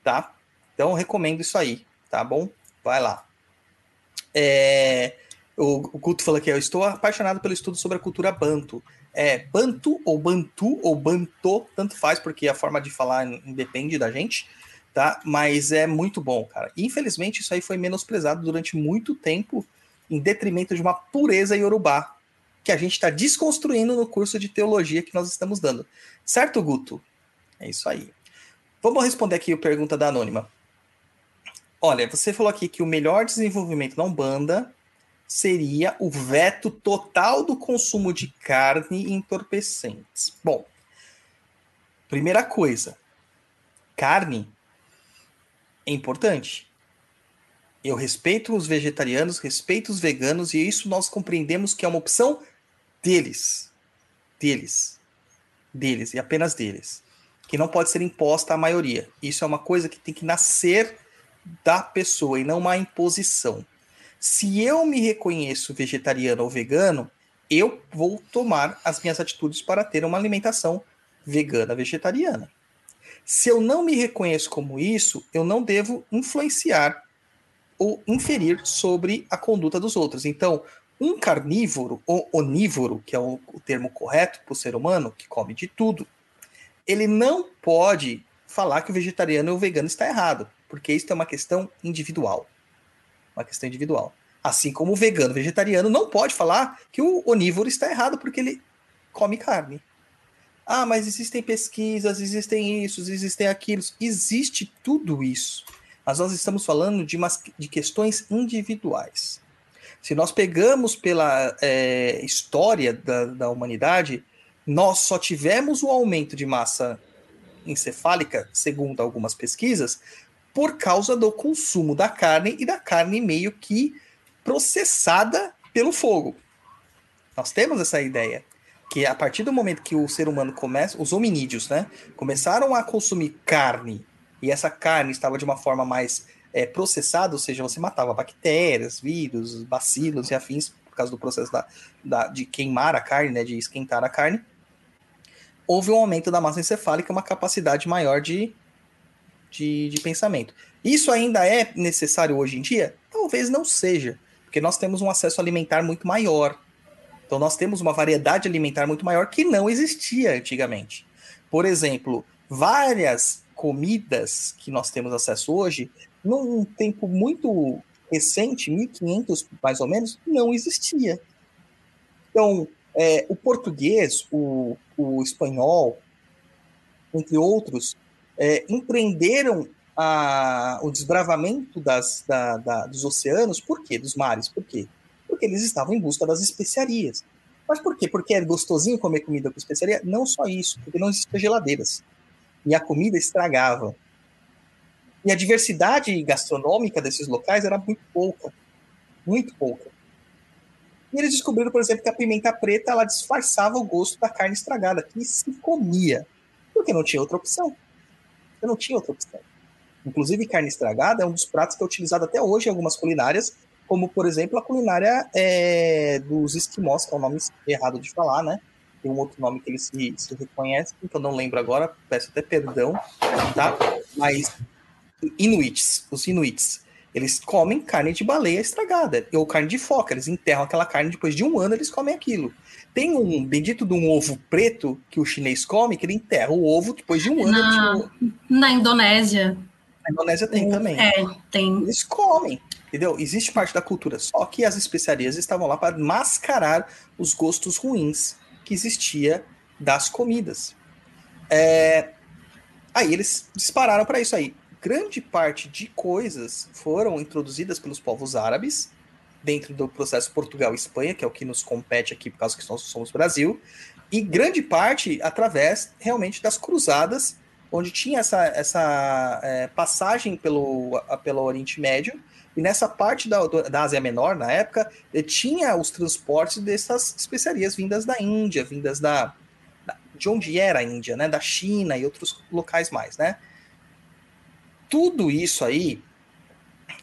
tá? Então recomendo isso aí, tá bom? Vai lá. É, o, o Culto falou aqui, eu estou apaixonado pelo estudo sobre a cultura Banto. É, Bantu ou Bantu ou Banto, tanto faz, porque a forma de falar independe da gente, tá? Mas é muito bom, cara. Infelizmente, isso aí foi menosprezado durante muito tempo em detrimento de uma pureza iorubá que a gente está desconstruindo no curso de teologia que nós estamos dando. Certo, Guto? É isso aí. Vamos responder aqui a pergunta da Anônima. Olha, você falou aqui que o melhor desenvolvimento na Umbanda seria o veto total do consumo de carne e entorpecentes. Bom, primeira coisa, carne é importante. Eu respeito os vegetarianos, respeito os veganos, e isso nós compreendemos que é uma opção deles. Deles. Deles, e apenas deles. Que não pode ser imposta à maioria. Isso é uma coisa que tem que nascer da pessoa e não uma imposição. Se eu me reconheço vegetariano ou vegano, eu vou tomar as minhas atitudes para ter uma alimentação vegana vegetariana. Se eu não me reconheço como isso, eu não devo influenciar ou inferir sobre a conduta dos outros. Então, um carnívoro ou onívoro, que é o, termo correto para o ser humano, que come de tudo, ele não pode falar que o vegetariano ou o vegano está errado, porque isso é uma questão individual. Uma questão individual. Assim como o vegano vegetariano não pode falar que o onívoro está errado porque ele come carne. Ah, mas existem pesquisas, existem isso, existem aquilo. Existe tudo isso. mas nós estamos falando de, umas, de questões individuais. Se nós pegamos pela é, história da, da humanidade, nós só tivemos o aumento de massa encefálica, segundo algumas pesquisas, por causa do consumo da carne e da carne meio que processada pelo fogo. Nós temos essa ideia que a partir do momento que o ser humano começa, os hominídeos, né, começaram a consumir carne e essa carne estava de uma forma mais é, processada, ou seja, você matava bactérias, vírus, bacilos e afins por causa do processo da, da, de queimar a carne, né, de esquentar a carne, houve um aumento da massa encefálica, uma capacidade maior de, de, de pensamento. Isso ainda é necessário hoje em dia? Talvez não seja, porque nós temos um acesso alimentar muito maior. Então nós temos uma variedade alimentar muito maior que não existia antigamente. Por exemplo, várias comidas que nós temos acesso hoje, num tempo muito recente, 1500 mais ou menos, não existia. Então, é, o português, o, o espanhol, entre outros, é, empreenderam a, o desbravamento das, da, da, dos oceanos, por quê? Dos mares, por quê? Porque eles estavam em busca das especiarias. Mas por quê? Porque é gostosinho comer comida com especiaria? Não só isso, porque não existiam geladeiras. E a comida estragava. E a diversidade gastronômica desses locais era muito pouca. Muito pouca. E eles descobriram, por exemplo, que a pimenta preta ela disfarçava o gosto da carne estragada, que se comia. Porque não tinha outra opção. Eu não tinha outra opção. Inclusive, carne estragada é um dos pratos que é utilizado até hoje em algumas culinárias, como, por exemplo, a culinária é, dos esquimós, que é o nome errado de falar, né? Tem um outro nome que eles se, se reconhecem, que eu não lembro agora, peço até perdão, tá? Mas Inuits, os Inuits, eles comem carne de baleia estragada, ou carne de foca, eles enterram aquela carne, depois de um ano eles comem aquilo. Tem um bendito de um ovo preto que o chinês come, que ele enterra o ovo depois de um ano. Na, na Indonésia. Na Indonésia tem também. É, tem. Eles comem, entendeu? Existe parte da cultura, só que as especiarias estavam lá para mascarar os gostos ruins que existia das comidas. É... Aí eles dispararam para isso aí. Grande parte de coisas foram introduzidas pelos povos árabes dentro do processo Portugal e Espanha, que é o que nos compete aqui por causa que nós somos Brasil, e grande parte através realmente das cruzadas onde tinha essa, essa é, passagem pelo, pelo Oriente Médio, e nessa parte da, da Ásia Menor, na época, eh, tinha os transportes dessas especiarias vindas da Índia, vindas da, da, de onde era a Índia, né? Da China e outros locais mais, né? Tudo isso aí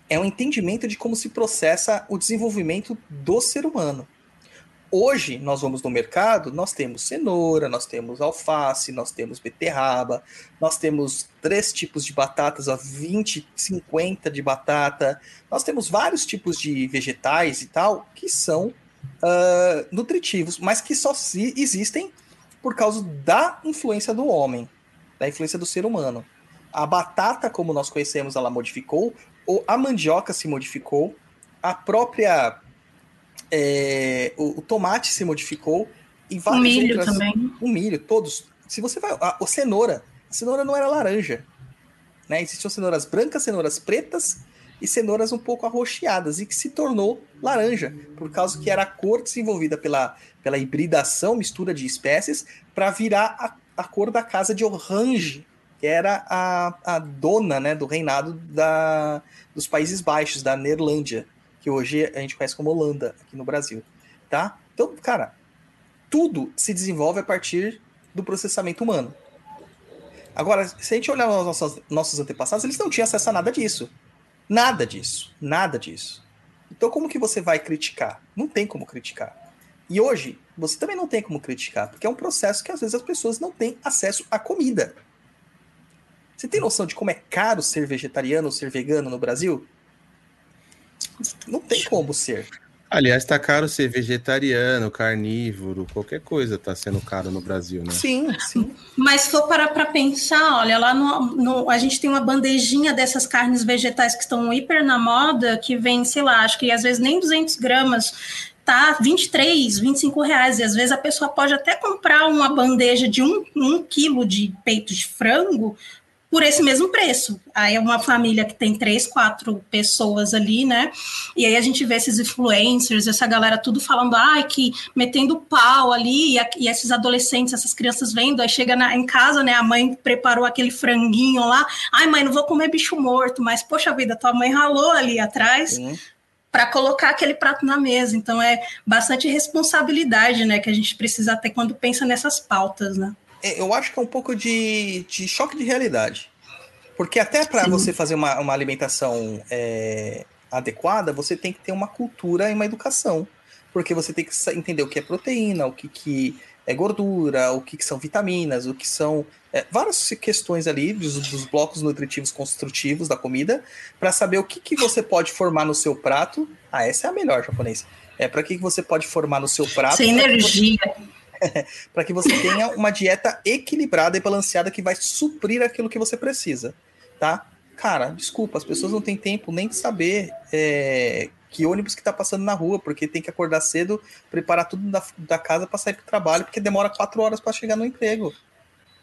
é um entendimento de como se processa o desenvolvimento do ser humano. Hoje, nós vamos no mercado, nós temos cenoura, nós temos alface, nós temos beterraba, nós temos três tipos de batatas, a 20, 50 de batata, nós temos vários tipos de vegetais e tal que são uh, nutritivos, mas que só se existem por causa da influência do homem, da influência do ser humano. A batata, como nós conhecemos, ela modificou, ou a mandioca se modificou, a própria é, o, o, tomate se modificou e várias o milho outras, também. O milho, todos. Se você vai. A, a cenoura. A cenoura não era laranja. Né? Existiam cenouras brancas, cenouras pretas e cenouras um pouco arroxeadas, e que se tornou laranja, por causa que era a cor desenvolvida pela, pela hibridação, mistura de espécies, para virar a, a cor da casa de Orange, que era a, a dona né, do reinado da, dos Países Baixos, da Neerlândia que hoje a gente conhece como Holanda aqui no Brasil, tá? Então, cara, tudo se desenvolve a partir do processamento humano. Agora, se a gente olhar os nossos, nossos antepassados, eles não tinham acesso a nada disso. Nada disso. Nada disso. Então, como que você vai criticar? Não tem como criticar. E hoje, você também não tem como criticar, porque é um processo que às vezes as pessoas não têm acesso à comida. Você tem noção de como é caro ser vegetariano ou ser vegano no Brasil? Não tem como ser. Aliás, tá caro ser vegetariano, carnívoro, qualquer coisa tá sendo caro no Brasil, né? Sim, sim. Mas se for parar para pensar, olha, lá no, no, a gente tem uma bandejinha dessas carnes vegetais que estão hiper na moda, que vem, sei lá, acho que às vezes nem 200 gramas, tá 23, 25 reais. E às vezes a pessoa pode até comprar uma bandeja de um, um quilo de peito de frango por esse mesmo preço. Aí é uma família que tem três, quatro pessoas ali, né? E aí a gente vê esses influencers, essa galera tudo falando, ai, que metendo pau ali, e, e esses adolescentes, essas crianças vendo, aí chega na, em casa, né? A mãe preparou aquele franguinho lá, ai, mãe, não vou comer bicho morto, mas poxa vida, tua mãe ralou ali atrás. Para colocar aquele prato na mesa. Então, é bastante responsabilidade né, que a gente precisa ter quando pensa nessas pautas. Né? É, eu acho que é um pouco de, de choque de realidade. Porque até para você fazer uma, uma alimentação é, adequada, você tem que ter uma cultura e uma educação. Porque você tem que entender o que é proteína, o que, que é gordura, o que, que são vitaminas, o que são é, várias questões ali dos, dos, blocos nutritivos construtivos da comida, para saber o que, que você pode formar no seu prato. Ah, essa é a melhor japonês. É para que, que você pode formar no seu prato. Sem energia. <laughs> para que você tenha uma dieta equilibrada e balanceada que vai suprir aquilo que você precisa, tá? Cara, desculpa, as pessoas não têm tempo nem de saber é, que ônibus que tá passando na rua, porque tem que acordar cedo, preparar tudo da, da casa para sair pro trabalho, porque demora quatro horas para chegar no emprego.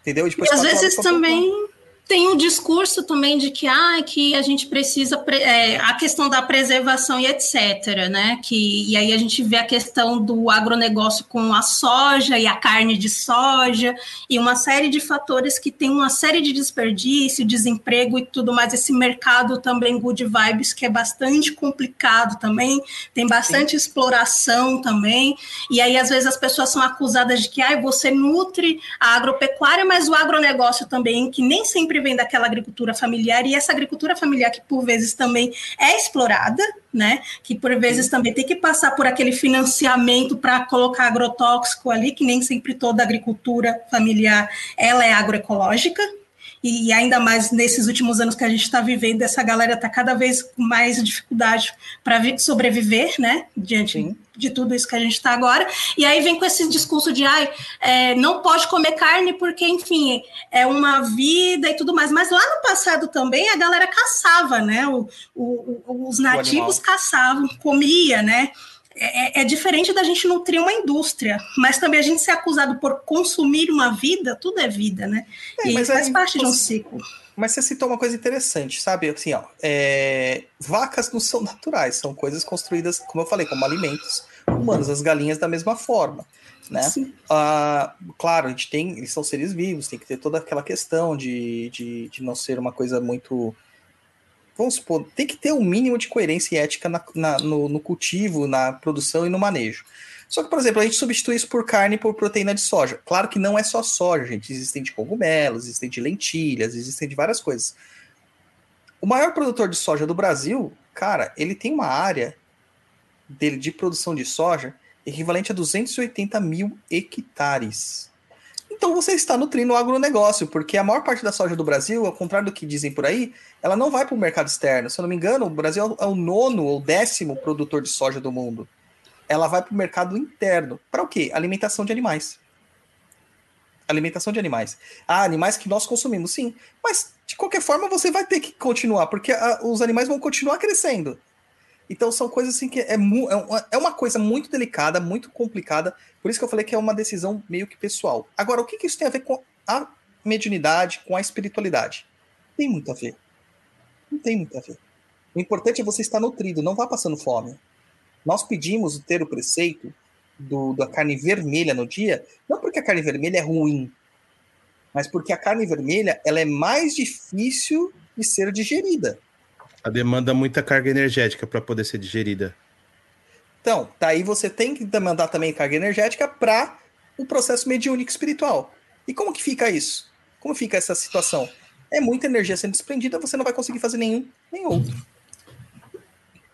Entendeu? E, e às vezes também tem um discurso também de que, ah, que a gente precisa é, a questão da preservação e etc, né? Que e aí a gente vê a questão do agronegócio com a soja e a carne de soja e uma série de fatores que tem uma série de desperdício, desemprego e tudo mais. Esse mercado também good vibes que é bastante complicado também, tem bastante Sim. exploração também. E aí às vezes as pessoas são acusadas de que, ah, você nutre a agropecuária, mas o agronegócio também que nem sempre sempre vem daquela agricultura familiar, e essa agricultura familiar que por vezes também é explorada, né? Que por vezes também tem que passar por aquele financiamento para colocar agrotóxico ali, que nem sempre toda agricultura familiar ela é agroecológica, e ainda mais nesses últimos anos que a gente está vivendo, essa galera está cada vez com mais dificuldade para sobreviver, né, diante Sim. De tudo isso que a gente está agora. E aí vem com esse discurso de, ai, é, não pode comer carne porque, enfim, é uma vida e tudo mais. Mas lá no passado também a galera caçava, né, o, o, os nativos caçavam, comia, né. É, é, é, diferente da gente nutrir uma indústria, mas também a gente ser acusado por consumir uma vida, tudo é vida, né? É, e faz parte de um ciclo. Mas você citou uma coisa interessante, sabe? Assim, ó, é... vacas não são <laughs> naturais, são coisas construídas, como eu falei, como alimentos humanos, as galinhas da mesma forma, né? Ah, claro, a gente tem, eles são seres vivos, tem que ter toda aquela questão de, de, de não ser uma coisa muito vamos supor, tem que ter um mínimo de coerência e ética na, na, no, no, cultivo, na produção e no manejo. Só que, por exemplo, a gente substitui isso por carne por proteína de soja. Claro que não é só soja, gente. Existem de cogumelos, existem de lentilhas, existem de várias coisas. O maior produtor de soja do Brasil, cara, ele tem uma área dele de produção de soja equivalente a 280 mil hectares. Então você está nutrindo o agronegócio, porque a maior parte da soja do Brasil, ao contrário do que dizem por aí, ela não vai para o mercado externo. Se eu não me engano, o Brasil é o nono ou décimo produtor de soja do mundo. Ela vai para o mercado interno. Para o quê? Alimentação de animais. Alimentação de animais. Ah, animais que nós consumimos, sim. Mas, de qualquer forma, você vai ter que continuar, porque a, os animais vão continuar crescendo. Então são coisas assim que é, é, é uma coisa muito delicada, muito complicada. Por isso que eu falei que é uma decisão meio que pessoal. Agora, o que, que isso tem a ver com a mediunidade, com a espiritualidade? Tem muito a ver. Não tem muito a ver. O importante é você estar nutrido, não vá passando fome. Nós pedimos ter o preceito do, da carne vermelha no dia, não porque a carne vermelha é ruim, mas porque a carne vermelha ela é mais difícil de ser digerida. A demanda muita carga energética para poder ser digerida. Então, daí você tem que demandar também carga energética para o processo mediúnico espiritual. E como que fica isso? Como fica essa situação? É muita energia sendo desprendida, você não vai conseguir fazer nenhum nem outro.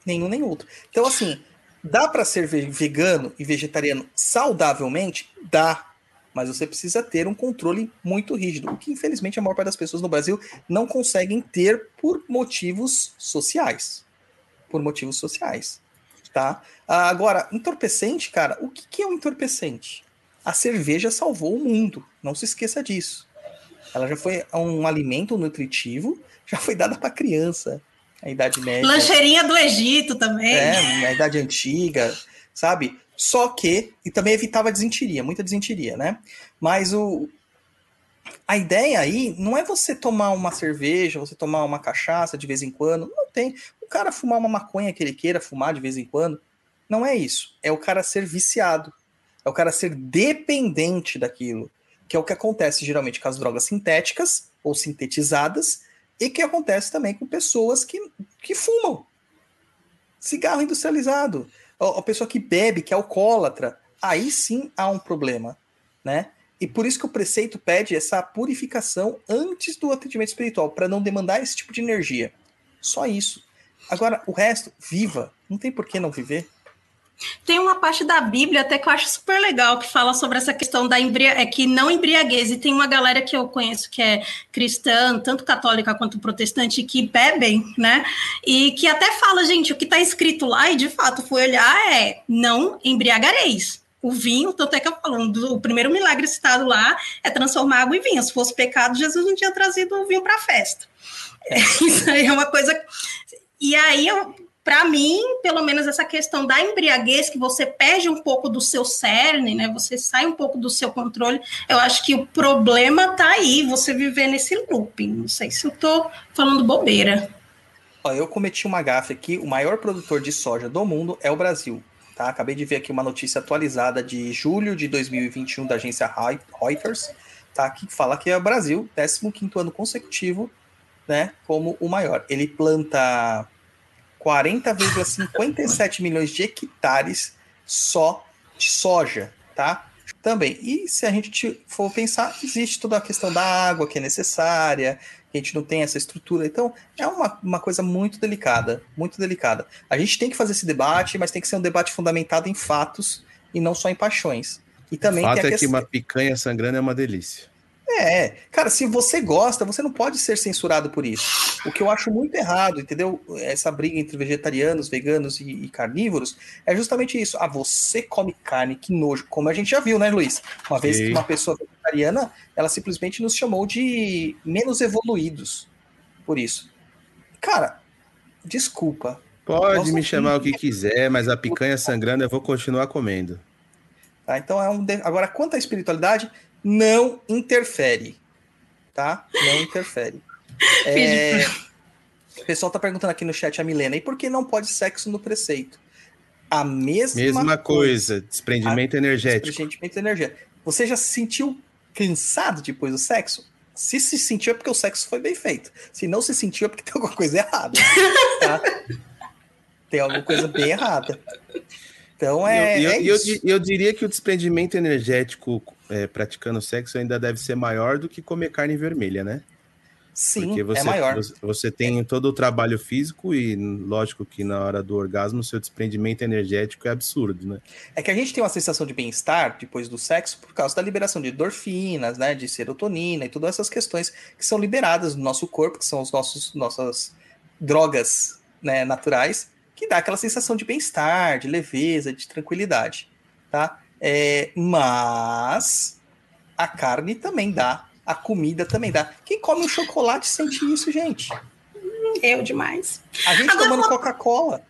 Nenhum nem outro. Então, assim, dá para ser vegano e vegetariano saudavelmente? Dá mas você precisa ter um controle muito rígido, o que infelizmente a maior parte das pessoas no Brasil não conseguem ter por motivos sociais. Por motivos sociais, tá? Agora, entorpecente, cara, o que, é um entorpecente? A cerveja salvou o mundo, não se esqueça disso. Ela já foi um alimento nutritivo, já foi dada para criança, a idade média. Lancheirinha do Egito também. É, na idade antiga, sabe? Só que, e também evitava desentiria, muita desentiria, né? Mas o, A ideia aí não é você tomar uma cerveja, você tomar uma cachaça de vez em quando. Não tem. O cara fumar uma maconha que ele queira fumar de vez em quando. Não é isso. É o cara ser viciado. É o cara ser dependente daquilo. Que é o que acontece geralmente com as drogas sintéticas ou sintetizadas e que acontece também com pessoas que, que fumam. Cigarro industrializado. A pessoa que bebe, que é alcoólatra. Aí sim há um problema, né? E por isso que o preceito pede essa purificação antes do atendimento espiritual, para não demandar esse tipo de energia. Só isso. Agora, o resto, viva. Não tem por que não viver. Tem uma parte da Bíblia até que eu acho super legal que fala sobre essa questão da embria é que não embriaguez. E tem uma galera que eu conheço que é cristã, tanto católica quanto protestante, que bebem, né? E que até fala, gente, o que está escrito lá, e de fato fui olhar, é não embriagareis o vinho, tanto é que eu falando, o primeiro milagre citado lá é transformar água em vinho. Se fosse pecado, Jesus não tinha trazido o vinho para a festa. É, <laughs> isso aí é uma coisa. E aí, para mim, pelo menos essa questão da embriaguez, que você perde um pouco do seu cerne, né? Você sai um pouco do seu controle. Eu acho que o problema tá aí, você viver nesse looping. Não sei se eu tô falando bobeira. Ó, eu cometi uma gafe aqui. O maior produtor de soja do mundo é o Brasil. Tá? Acabei de ver aqui uma notícia atualizada de julho de 2021 da agência Reuters, tá? que fala que é o Brasil, 15 ano consecutivo, né, como o maior. Ele planta 40,57 milhões de hectares só de soja, tá? Também. E se a gente for pensar, existe toda a questão da água que é necessária, a gente não tem essa estrutura. Então, é uma, uma coisa muito delicada, muito delicada. A gente tem que fazer esse debate, mas tem que ser um debate fundamentado em fatos e não só em paixões. E também o fato tem a é que uma picanha sangrando é uma delícia. É, cara, se você gosta, você não pode ser censurado por isso. O que eu acho muito errado, entendeu? Essa briga entre vegetarianos, veganos e, e, carnívoros é justamente isso. Ah, você come carne, que nojo. Como a gente já viu, né, Luiz? Uma vez que uma pessoa vegetariana, ela simplesmente nos chamou de menos evoluídos por isso. Cara, desculpa. Pode me chamar o que quiser, mas a picanha sangrando eu vou continuar comendo. Tá, então é um. De... Agora, quanto à espiritualidade, não interfere. Tá? Não interfere. <laughs> É... O pessoal tá perguntando aqui no chat a Milena, e por que não pode sexo no preceito? A mesma, mesma coisa, coisa, desprendimento a... energético. Desprendimento energético. Você já se sentiu cansado depois do sexo? Se se sentiu é porque o sexo foi bem feito. Se não se sentiu é porque tem alguma coisa errada. <laughs> Tá? tem alguma coisa bem errada. Então é. Eu, eu, é eu, eu, diria que o desprendimento energético é, praticando sexo ainda deve ser maior do que comer carne vermelha, né? Sim, Porque você, é maior. Você, você tem todo o trabalho físico e, lógico, que na hora do orgasmo, seu desprendimento energético é absurdo, né? É que a gente tem uma sensação de bem-estar depois do sexo por causa da liberação de endorfinas, né? De serotonina e todas essas questões que são liberadas no nosso corpo, que são os nossos nossas drogas né, naturais, que dá aquela sensação de bem-estar, de leveza, de tranquilidade, tá? É, mas a carne também dá a comida também dá. Quem come um chocolate sente isso, gente. Eu demais. A gente Agora, tomando Coca-Cola.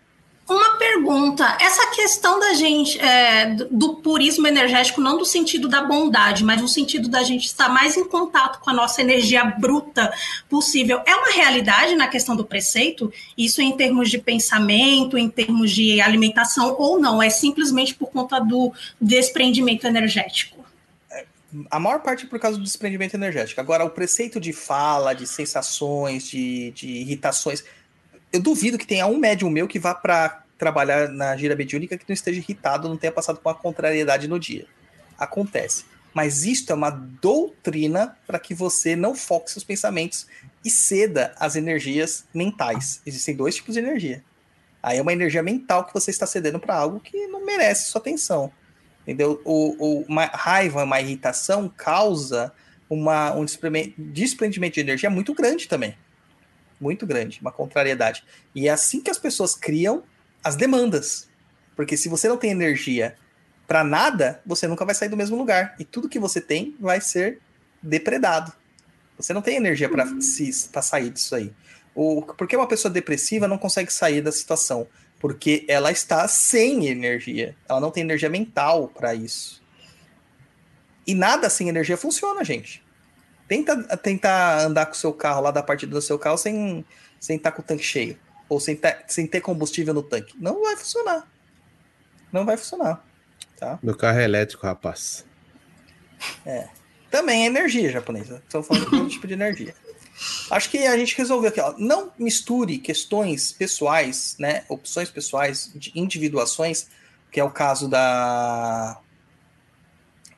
Uma pergunta: essa questão da gente, é, do purismo energético, não do sentido da bondade, mas no sentido da gente estar mais em contato com a nossa energia bruta possível, é uma realidade na questão do preceito? Isso em termos de pensamento, em termos de alimentação, ou não? É simplesmente por conta do desprendimento energético? a maior parte é por causa do desprendimento energético. Agora, o preceito de fala, de sensações, de, de irritações. Eu duvido que tenha um médium meu que vá para trabalhar na gira mediúnica que não esteja irritado, não tenha passado por uma contrariedade no dia. Acontece. Mas isto é uma doutrina para que você não foque seus pensamentos e ceda às energias mentais. Existem dois tipos de energia. Aí é uma energia mental que você está cedendo para algo que não merece sua atenção. Entendeu? O, o, uma raiva, uma irritação causa uma, um desprendimento de energia muito grande também. Muito grande, uma contrariedade. E é assim que as pessoas criam as demandas. Porque se você não tem energia para nada, você nunca vai sair do mesmo lugar. E tudo que você tem vai ser depredado. Você não tem energia para sair disso aí. O, porque uma pessoa depressiva não consegue sair da situação porque ela está sem energia. Ela não tem energia mental para isso. E nada sem energia funciona, gente. Tenta tentar andar com o seu carro lá da partida do seu carro sem sem estar com o tanque cheio ou sem ter, sem ter combustível no tanque. Não vai funcionar. Não vai funcionar. Tá? Meu carro é elétrico, rapaz. É. Também é energia japonesa. Estamos falando de outro tipo de energia. Acho que a gente resolveu aqui, ó. Não misture questões pessoais, né? Opções pessoais, de individuações, que é o caso da.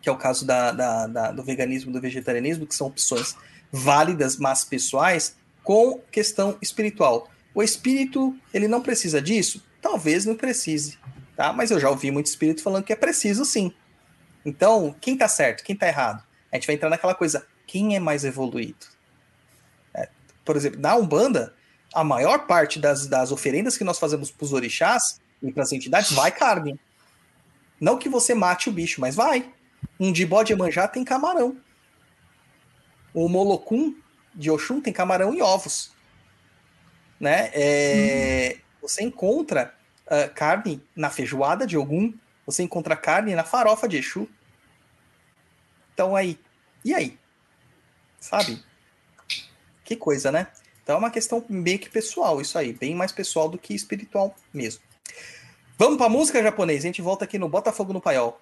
Que é o caso da, da, da do veganismo do vegetarianismo, que são opções válidas, mas pessoais, com questão espiritual. O espírito, ele não precisa disso? Talvez não precise, tá? Mas eu já ouvi muito espírito falando que é preciso sim. Então, quem tá certo, quem tá errado? A gente vai entrar naquela coisa, quem é mais evoluído? É, por exemplo, na Umbanda, a maior parte das, das oferendas que nós fazemos para os orixás e para as entidades vai carne. Não que você mate o bicho, mas vai. Um de bode manjá tem camarão. O molocum de Oxum tem camarão e ovos né? É, uhum. Você encontra uh, carne na feijoada de Ogum, você encontra carne na farofa de Exu. Então aí, e aí? Sabe? Que coisa, né? Então é uma questão meio que pessoal, isso aí, bem mais pessoal do que espiritual mesmo. Vamos para música japonês, a gente volta aqui no Botafogo no Paiol.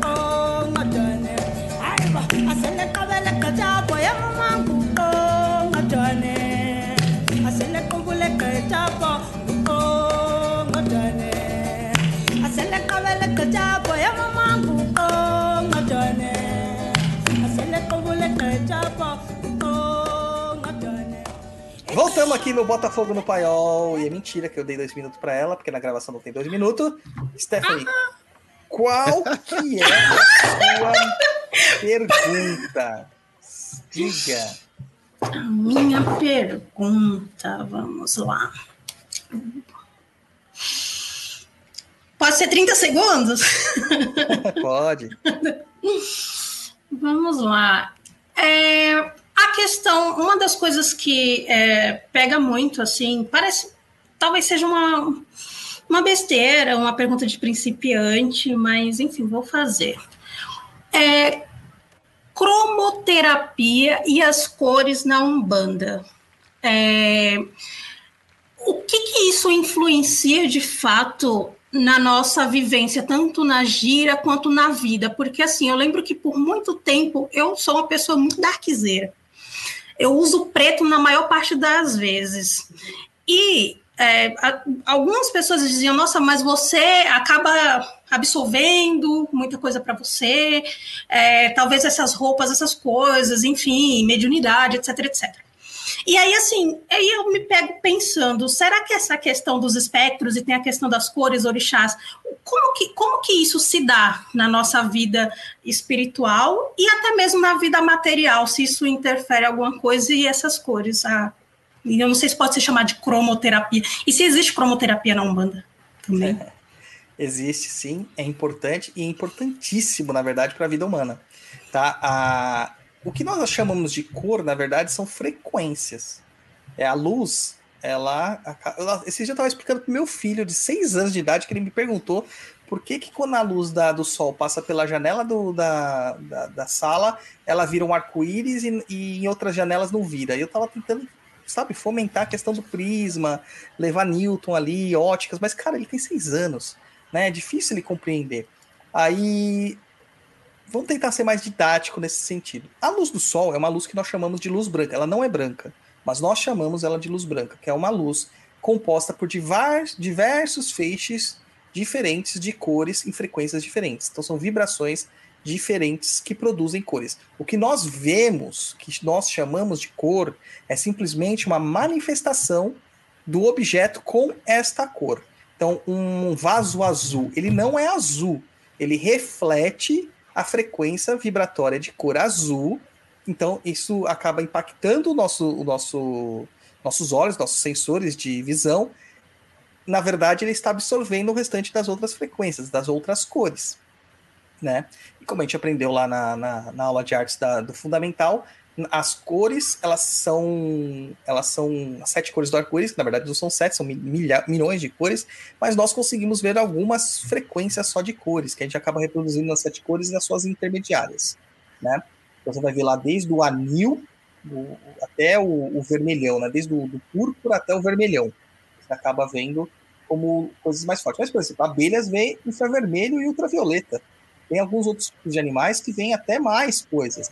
Voltamos aqui no Botafogo no Paiol. E é mentira que eu dei dois minutos para ela, porque na gravação não tem dois minutos. Stephanie, qual que é a <laughs> sua pergunta? Diga. Minha pergunta, vamos lá. Pode ser 30 segundos? <laughs> Pode. Vamos lá. É, a questão, uma das coisas que é, pega muito, assim, parece, talvez seja uma, uma besteira, uma pergunta de principiante, mas enfim, vou fazer. É, cromoterapia e as cores na Umbanda. É, o que, que isso influencia de fato na nossa vivência, tanto na gira quanto na vida? Porque assim, eu lembro que por muito tempo eu sou uma pessoa muito darkzeira. Eu uso preto na maior parte das vezes. E é, algumas pessoas diziam: Nossa, mas você acaba absorvendo muita coisa para você, é, talvez essas roupas, essas coisas, enfim, mediunidade, etc, etc. E aí, assim, aí eu me pego pensando, será que essa questão dos espectros e tem a questão das cores orixás, como que, como que isso se dá na nossa vida espiritual e até mesmo na vida material, se isso interfere alguma coisa e essas cores, ah, eu não sei se pode ser chamado de cromoterapia. E se existe cromoterapia na Umbanda também? É, <laughs> existe sim, é importante e é importantíssimo, na verdade, para a vida humana. Tá? A, o que nós chamamos de cor, na verdade, são frequências. É a luz, ela. esse dia eu estava explicando para meu filho de seis anos de idade que ele me perguntou por que, que quando a luz da, do sol passa pela janela do, da, da, da sala, ela vira um arco-íris e, e, em outras janelas não vira. E eu estava tentando, sabe, fomentar a questão do prisma, levar Newton ali, óticas, mas, cara, ele tem seis anos, né? É difícil ele compreender. Aí vamos tentar ser mais didático nesse sentido. A luz do sol é uma luz que nós chamamos de luz branca. Ela não é branca, mas nós chamamos ela de luz branca, que é uma luz composta por diversos feixes diferentes de cores em frequências diferentes. Então são vibrações diferentes que produzem cores. O que nós vemos, que nós chamamos de cor, é simplesmente uma manifestação do objeto com esta cor. Então, um vaso azul, ele não é azul, ele reflete a frequência vibratória de cor azul Então, isso acaba impactando o nosso, o nosso, nossos olhos, nossos sensores de visão. Na verdade, ele está absorvendo o restante das outras frequências, das outras cores. Né? E como a gente aprendeu lá na, na, na aula de artes da, do fundamental, as cores elas são elas são as sete cores do arco-íris, que na verdade não são sete, são milha, milhões de cores, mas nós conseguimos ver algumas frequências só de cores, que a gente acaba reproduzindo nas sete cores e nas suas intermediárias, né? Então você vai ver lá desde o anil até o, o, vermelhão, né? Desde o do púrpura até o vermelhão. Você acaba vendo como coisas mais fortes. Mas, por exemplo, abelhas vê infravermelho e ultravioleta. Tem alguns outros tipos de animais que veem até mais coisas.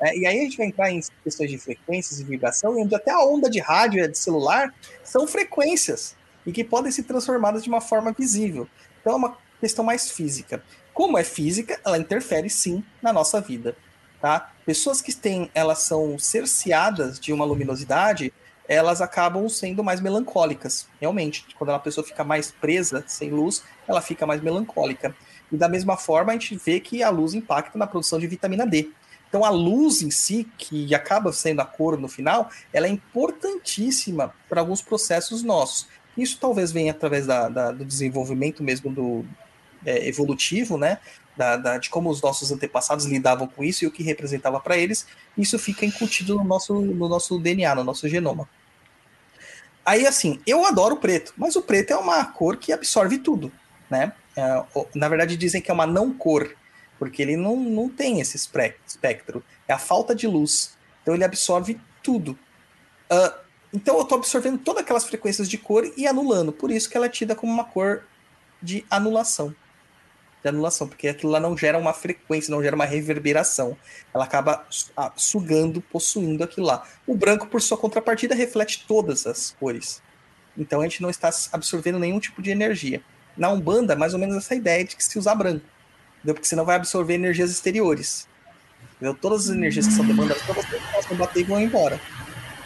É, e aí a gente vai entrar em questões de frequências e vibração, onde até a onda de rádio e de celular são frequências e que podem ser transformadas de uma forma visível. Então é uma questão mais física. Como é física, ela interfere sim na nossa vida. Tá? Pessoas que têm, elas são cerceadas de uma luminosidade, elas acabam sendo mais melancólicas, realmente. Quando a pessoa fica mais presa, sem luz, ela fica mais melancólica. E da mesma forma, a gente vê que a luz impacta na produção de vitamina D. Então a luz em si, que acaba sendo a cor no final, ela é importantíssima para alguns processos nossos. Isso talvez venha através da, da, do desenvolvimento mesmo do é, evolutivo, né? Da, da, de como os nossos antepassados lidavam com isso e o que representava para eles. Isso fica incutido no nosso, no nosso DNA, no nosso genoma. Aí, assim, eu adoro o preto, mas o preto é uma cor que absorve tudo, né? É, na verdade, dizem que é uma não cor porque ele não, não tem esse espectro. É a falta de luz. Então ele absorve tudo. Uh, então eu estou absorvendo todas aquelas frequências de cor e anulando. Por isso que ela é tida como uma cor de anulação. De anulação, porque aquilo lá não gera uma frequência, não gera uma reverberação. Ela acaba ah, sugando, possuindo aquilo lá. O branco, por sua contrapartida, reflete todas as cores. Então a gente não está absorvendo nenhum tipo de energia. Na Umbanda, mais ou menos essa ideia de que se usar branco entendeu? porque senão vai absorver energias exteriores. Entendeu? Todas as energias que são demandadas para você possam bater e vão embora.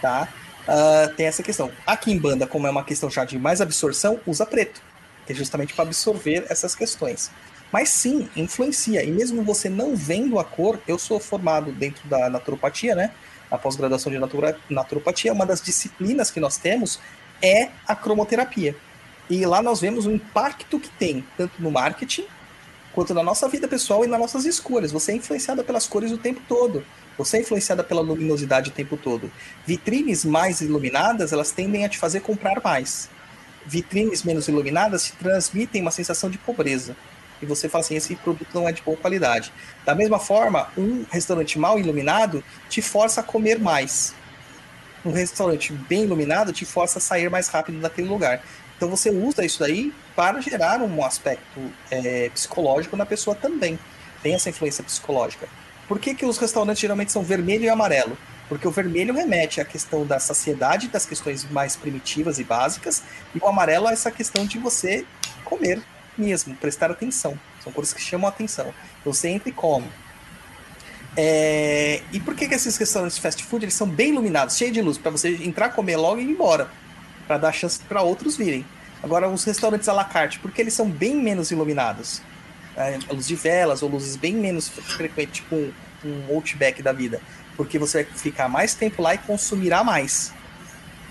Tá? Uh, tem essa questão. Aqui em banda, como é uma questão já de mais absorção, usa preto, que é justamente para absorver essas questões. Mas sim, influencia. E mesmo você não vendo a cor, eu sou formado dentro da naturopatia, né? A pós-graduação de naturopatia, uma das disciplinas que nós temos é a cromoterapia. E lá nós vemos o impacto que tem, tanto no marketing quanto na nossa vida pessoal e nas nossas escolhas. Você é influenciada pelas cores o tempo todo. Você é influenciada pela luminosidade o tempo todo. Vitrines mais iluminadas, elas tendem a te fazer comprar mais. Vitrines menos iluminadas te transmitem uma sensação de pobreza. E você fala assim, esse produto não é de boa qualidade. Da mesma forma, um restaurante mal iluminado te força a comer mais. Um restaurante bem iluminado te força a sair mais rápido daquele lugar. Então você usa isso daí para gerar um aspecto é, psicológico na pessoa também. Tem essa influência psicológica. Por que, que os restaurantes geralmente são vermelho e amarelo? Porque o vermelho remete à questão da saciedade, das questões mais primitivas e básicas, e o amarelo a essa questão de você comer mesmo, prestar atenção. São cores que chamam a atenção. Então você entra e come. É... E por que, que esses restaurantes de fast food eles são bem iluminados, cheios de luz, para você entrar, comer logo e ir embora? Para dar chance para outros virem. Agora, os restaurantes à la carte, porque eles são bem menos iluminados. É, luz de velas ou luzes bem menos frequentes, tipo um, um outback da vida. Porque você vai ficar mais tempo lá e consumirá mais.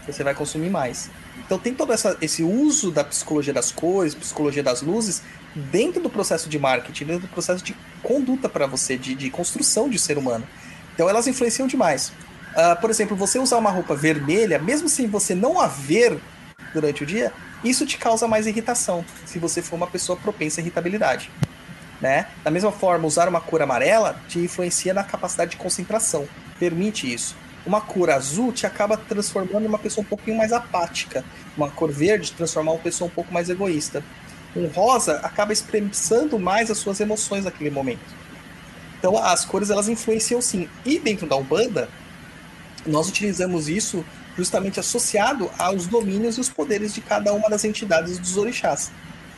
Você vai consumir mais. Então tem todo essa, esse uso da psicologia das cores, psicologia das luzes, dentro do processo de marketing, dentro do processo de conduta para você, de, de construção de ser humano. Então elas influenciam demais. Uh, por exemplo, você usar uma roupa vermelha, mesmo sem você não a ver durante o dia, isso te causa mais irritação, se você for uma pessoa propensa à irritabilidade. Né? Da mesma forma, usar uma cor amarela te influencia na capacidade de concentração, permite isso. Uma cor azul te acaba transformando uma pessoa um pouquinho mais apática. Uma cor verde transformar uma pessoa um pouco mais egoísta. Um rosa acaba expressando mais as suas emoções naquele momento. Então as cores elas influenciam sim. E dentro da Umbanda, nós utilizamos isso justamente associado aos domínios e os poderes de cada uma das entidades dos orixás.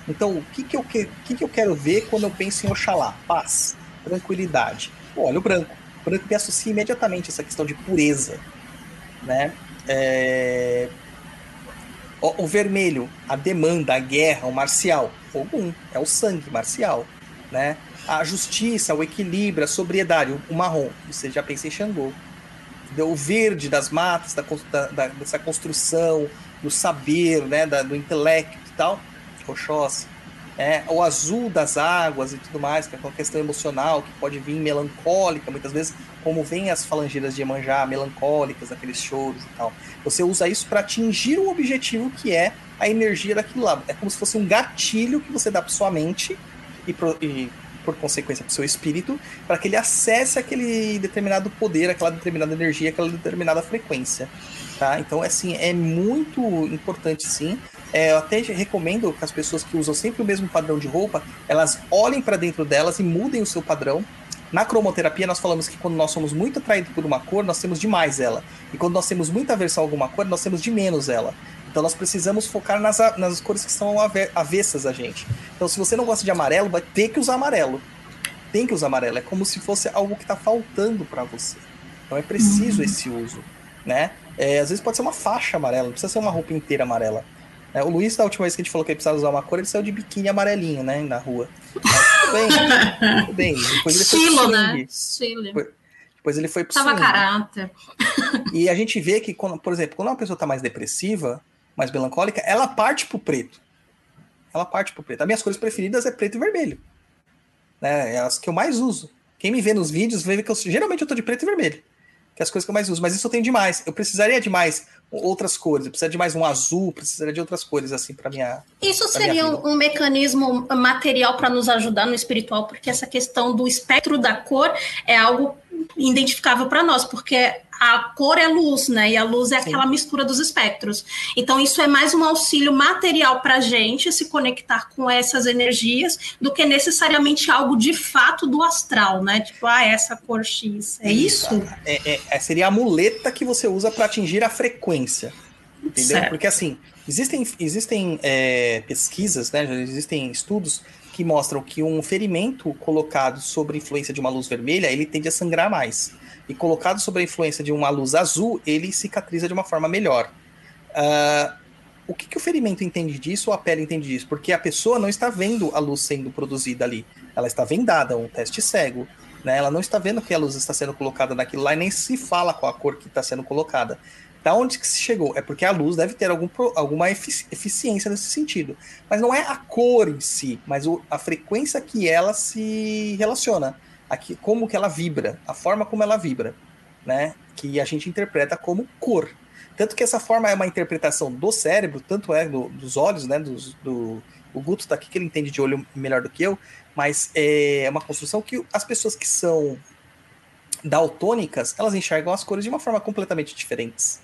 Então, o que, que, eu, que, que, que eu quero ver quando eu penso em Oxalá? Paz, tranquilidade. Olha o branco. O branco me associa imediatamente essa questão de pureza. Né? É... O, o, vermelho, a demanda, a guerra, o marcial. Ogum, é o sangue marcial. Né? a justiça, o equilíbrio, a sobriedade. O marrom, você já pensa em Xangô. O verde das matas, da, da, dessa construção, do saber, né, da, do intelecto e tal, Oxóssi. É, o azul das águas e tudo mais, que é uma questão emocional, que pode vir melancólica, muitas vezes, como vem as falangeiras de Iemanjá, melancólicas, aqueles choros e tal. Você usa isso para atingir um objetivo que é a energia daquilo lá. É como se fosse um gatilho que você dá para sua mente e, pro, e por consequência para o seu espírito, para que ele acesse aquele determinado poder, aquela determinada energia, aquela determinada frequência. Tá? Então, assim, é muito importante, sim. É, eu até recomendo que as pessoas que usam sempre o mesmo padrão de roupa, elas olhem para dentro delas e mudem o seu padrão. Na cromoterapia, nós falamos que quando nós somos muito atraídos por uma cor, nós temos demais ela. E quando nós temos muita aversão a alguma cor, nós temos de menos ela. Então nós precisamos focar nas, nas cores que são avessas a gente. Então se você não gosta de amarelo, vai ter que usar amarelo. Tem que usar amarelo. É como se fosse algo que está faltando para você. Então é preciso uhum. esse uso, né? É, às vezes pode ser uma faixa amarela, não precisa ser uma roupa inteira amarela. É, o Luiz, da última vez que a gente falou que ele precisava usar uma cor, ele saiu de biquíni amarelinho, né, na rua. Mas, tudo bem, tudo bem. Depois ele Estilo, foi né? Estilo. Depois, depois ele foi pro Tava caráter. E a gente vê que, quando, por exemplo, quando uma pessoa está mais depressiva, mais melancólica, ela parte pro preto. Ela parte pro preto. As minhas cores preferidas é preto e vermelho. Né? É as que eu mais uso. Quem me vê nos vídeos vê que eu geralmente eu tô de preto e vermelho. Que é as coisas que eu mais uso. Mas isso eu tenho demais. Eu precisaria de mais outras cores. Eu precisaria de mais um azul, precisaria de outras cores, assim, para minha. Isso seria um, um, mecanismo material para nos ajudar no espiritual, porque essa questão do espectro da cor é algo identificável para nós, porque a cor é luz, né? E a luz é Sim. aquela mistura dos espectros. Então, isso é mais um auxílio material para a gente se conectar com essas energias do que necessariamente algo de fato do astral, né? Tipo, ah, essa cor X. É isso? É, é, é seria a muleta que você usa para atingir a frequência. Entendeu? Certo. Porque assim, existem, existem é, pesquisas, né? Existem estudos que mostram que um ferimento colocado sobre influência de uma luz vermelha, ele tende a sangrar mais e colocado sob a influência de uma luz azul, ele cicatriza de uma forma melhor. Uh, o que, que, o ferimento entende disso ou a pele entende disso? Porque a pessoa não está vendo a luz sendo produzida ali. Ela está vendada, um teste cego. Né? Ela não está vendo que a luz está sendo colocada naquilo lá e nem se fala com a cor que está sendo colocada. Da onde que se chegou? É porque a luz deve ter algum, alguma eficiência nesse sentido. Mas não é a cor em si, mas o, a frequência que ela se relaciona aqui, como que ela vibra, a forma como ela vibra, né? Que a gente interpreta como cor. Tanto que essa forma é uma interpretação do cérebro, tanto é do, dos olhos, né? Dos, do, o Guto tá aqui que ele entende de olho melhor do que eu, mas é uma construção que as pessoas que são daltônicas, elas enxergam as cores de uma forma completamente diferente.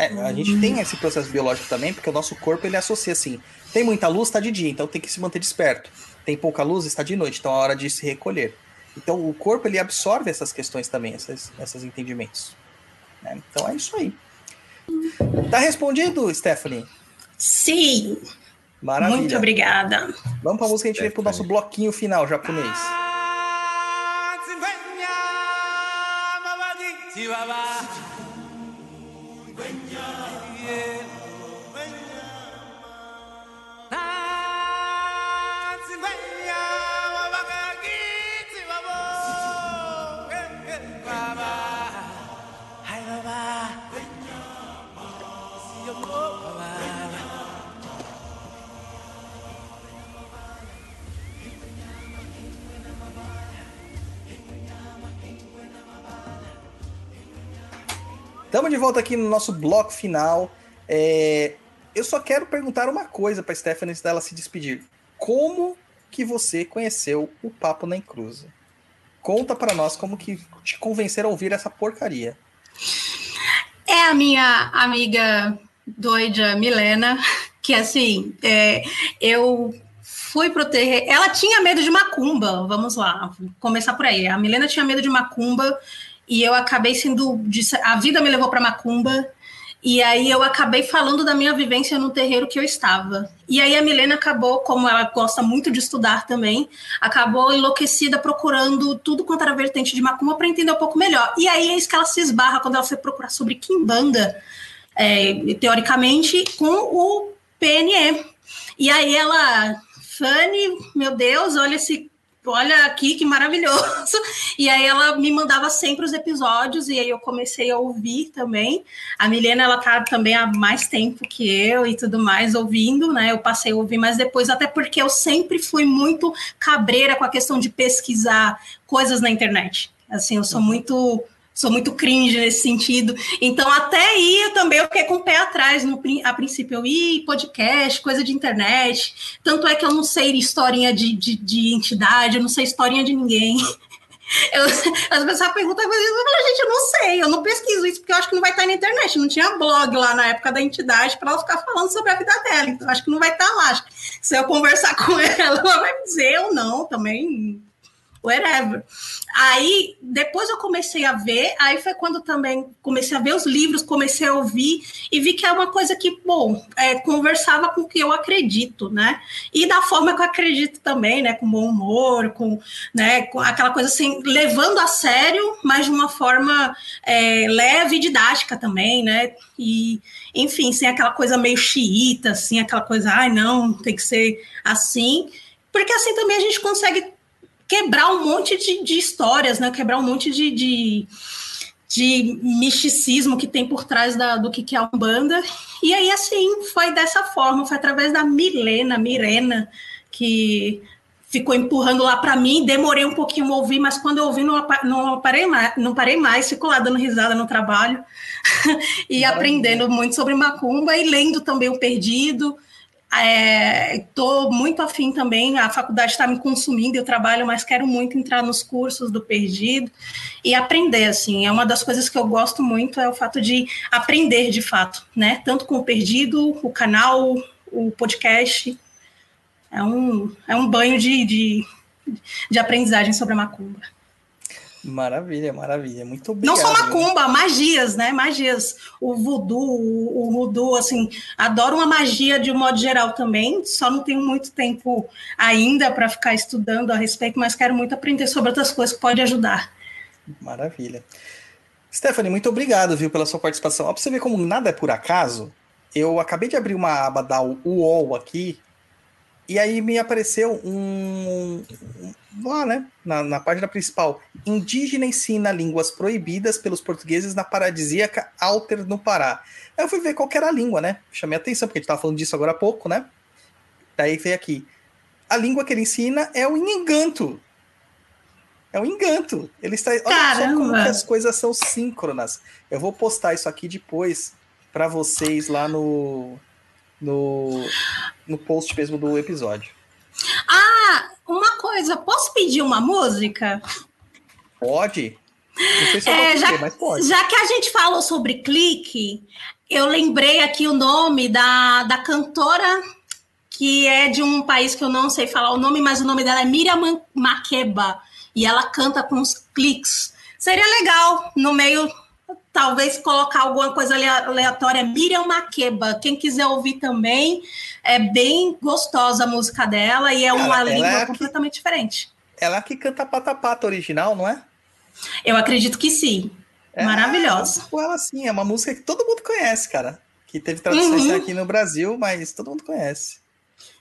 É, a gente tem esse processo biológico também, porque o nosso corpo ele associa assim: tem muita luz, está de dia, então tem que se manter desperto. Tem pouca luz, está de noite, então é hora de se recolher. Então o corpo ele absorve essas questões também, esses, esses entendimentos. Né? Então é isso aí. Tá respondido, Stephanie? Sim. Maravilha. Muito obrigada. Vamos para a música, a gente vem para o nosso bloquinho final japonês. Estamos de volta aqui no nosso bloco final. É... Eu só quero perguntar uma coisa para Stephanie antes dela se despedir. Como que você conheceu o Papo na Encruza? Conta para nós como que te convenceram a ouvir essa porcaria. É a minha amiga doida Milena, que assim, é, eu fui pro terreiro. Ela tinha medo de macumba, vamos lá, começar por aí. A Milena tinha medo de macumba e eu acabei sendo. A vida me levou para Macumba. E aí eu acabei falando da minha vivência no terreiro que eu estava. E aí a Milena acabou, como ela gosta muito de estudar também, acabou enlouquecida procurando tudo quanto era vertente de macumba para entender um pouco melhor. E aí é isso que ela se esbarra quando ela foi procurar sobre Kimbanda, é, teoricamente, com o PNE. E aí ela, Fanny, meu Deus, olha esse olha aqui que maravilhoso. E aí ela me mandava sempre os episódios e aí eu comecei a ouvir também. A Milena, ela tá também há mais tempo que eu e tudo mais ouvindo, né? Eu passei a ouvir mais depois, até porque eu sempre fui muito cabreira com a questão de pesquisar coisas na internet. Assim, eu sou muito sou muito cringe nesse sentido. Então, até eu também eu fiquei com o pé atrás. No, a princípio, eu ia podcast, coisa de internet. Tanto é que eu não sei historinha de, de, de entidade, eu não sei historinha de ninguém. <laughs> Eu, as pessoas perguntam, eu falo, gente, eu não sei, eu não pesquiso isso, porque eu acho que não vai estar na internet. Não tinha blog lá na época da entidade para ela ficar falando sobre a vida dela. Então, acho que não vai estar lá. Se eu conversar <laughs> com ela, ela vai dizer ou não também whatever. Aí, depois eu comecei a ver, aí foi quando também comecei a ver os livros, comecei a ouvir e vi que é uma coisa que, bom, é, conversava com o que eu acredito, né? E da forma que eu acredito também, né? Com bom humor, com, né, com aquela coisa assim, levando a sério, mas de uma forma é, leve e didática também, né? E, enfim, sem aquela coisa meio xiita, assim, aquela coisa, ai, não, tem que ser assim. Porque assim também a gente consegue quebrar um monte de, de histórias, né? Quebrar um monte de, de, de misticismo que tem por trás da, do que, que é a Umbanda. E aí, assim, foi dessa forma, foi através da Milena, Mirena, que ficou empurrando lá para mim, demorei um pouquinho a ouvir, mas quando eu ouvi, não, não, parei, mais, não parei mais, fico lá dando risada no trabalho <laughs> e aprendendo muito sobre macumba e lendo também o Perdido, Estou é, muito afim também, a faculdade está me consumindo, eu trabalho, mas quero muito entrar nos cursos do Perdido e aprender, assim, é uma das coisas que eu gosto muito, é o fato de aprender de fato, né, tanto com o Perdido, o canal, o podcast, é um, é um banho de, de, de aprendizagem sobre a macumba. Maravilha, maravilha. Muito obrigado. Não só macumba, magias, né? Magias. O voodoo, o, o voodoo, assim, adoro uma magia de um modo geral também. Só não tenho muito tempo ainda para ficar estudando a respeito, mas quero muito aprender sobre outras coisas que pode ajudar. Maravilha. Stephanie, muito obrigado, viu, pela sua participação. Ó, pra você ver como nada é por acaso, eu acabei de abrir uma aba da UOL aqui, e aí me apareceu um, lá, né, na, na, página principal, indígena ensina línguas proibidas pelos portugueses na paradisíaca Alter no Pará. Aí eu fui ver qual era a língua, né? Chamei a atenção, porque a gente estava falando disso agora há pouco, né? Daí veio aqui. A língua que ele ensina é o enganto. É o enganto. Ele está. Olha Caramba. só como as coisas são síncronas. Eu vou postar isso aqui depois para vocês lá no, no, no post mesmo do episódio. Ah, uma coisa, posso pedir uma música? Pode. Não sei se eu é, já, mas pode. Já que a gente falou sobre clique, eu lembrei aqui o nome da, da cantora que é de um país que eu não sei falar o nome, mas o nome dela é Miriam Makeba e ela canta com os cliques. Seria legal no meio talvez colocar alguma coisa aleatória. Miriam Makeba, quem quiser ouvir também, é bem gostosa a música dela e é uma língua é completamente que, diferente. Ela é que canta Pata Pata original, não é? Eu acredito que sim. É, Maravilhosa. Ela sim, é uma música que todo mundo conhece, cara. Que teve traduções uhum. aqui no Brasil, mas todo mundo conhece.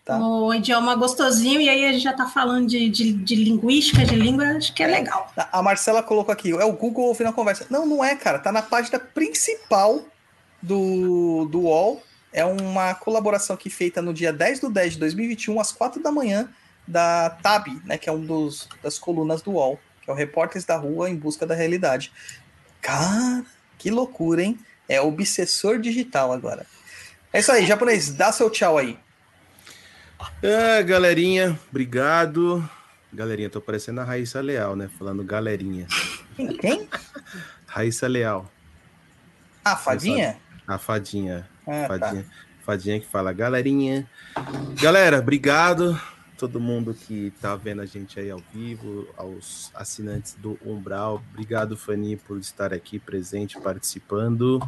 Tá? O idioma gostosinho, e aí a gente já está falando de, de, de, linguística, de língua, acho que é legal. A Marcela colocou aqui, é o Google ouvindo a conversa. Não, não é, cara, tá na página principal do, do UOL. É uma colaboração aqui feita no dia 10 do 10 de 2021, às 4 da manhã, da TAB, né, que é um dos das colunas do UOL, que é o Repórteres da Rua em Busca da Realidade. Cara, que loucura, hein? É obsessor digital agora. É isso aí, japonês, dá seu tchau aí. É, galerinha, obrigado. Galerinha, tô parecendo a Raíssa Leal, né? Falando galerinha. Quem? Raíssa Leal. A fadinha? A fadinha. Ah, tá. fadinha. Tá. Fadinha que fala galerinha. Galera, obrigado. Todo mundo que tá vendo a gente aí ao vivo, aos assinantes do Umbral. Obrigado, Fani, por estar aqui presente, participando.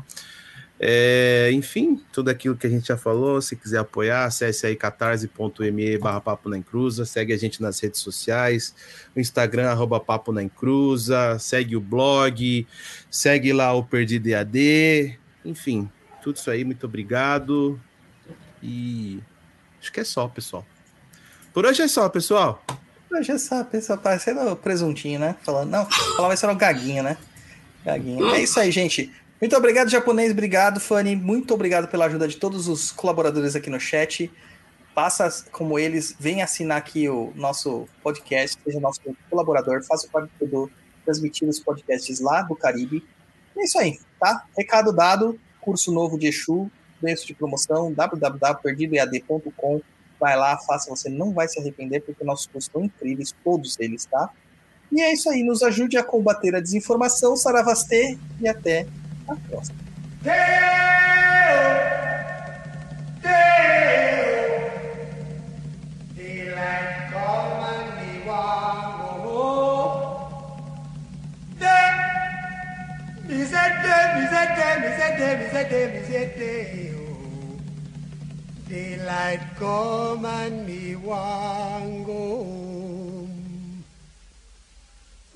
É, enfim, tudo aquilo que a gente já falou, se quiser apoiar, acesse aí catarse.me barra Papo na Encruza, segue a gente nas redes sociais, no Instagram, arroba Papo na Encruza, segue o blog, segue lá o Perdido EAD, enfim, tudo isso aí, muito obrigado. E acho que é só, pessoal. Por hoje é só, pessoal. Eu já sabe, pessoal, parecendo o presuntinho, né? Falando, não, falava isso era o gaguinho, né? Gaguinho. É isso aí, gente. Muito obrigado, japonês. Obrigado, Fanny. Muito obrigado pela ajuda de todos os colaboradores aqui no chat. Faça como eles, vem assinar aqui o nosso podcast, seja nosso colaborador, faça parte do transmitir os podcasts lá do Caribe. É isso aí, tá? Recado dado, curso novo de Exu, preço de promoção, www.perdidoead.com. Vai lá, faça, você não vai se arrepender, porque nossos cursos estão incríveis, todos eles, tá? E é isso aí, nos ajude a combater a desinformação, Saravastê, e até. Daylight come and me want go.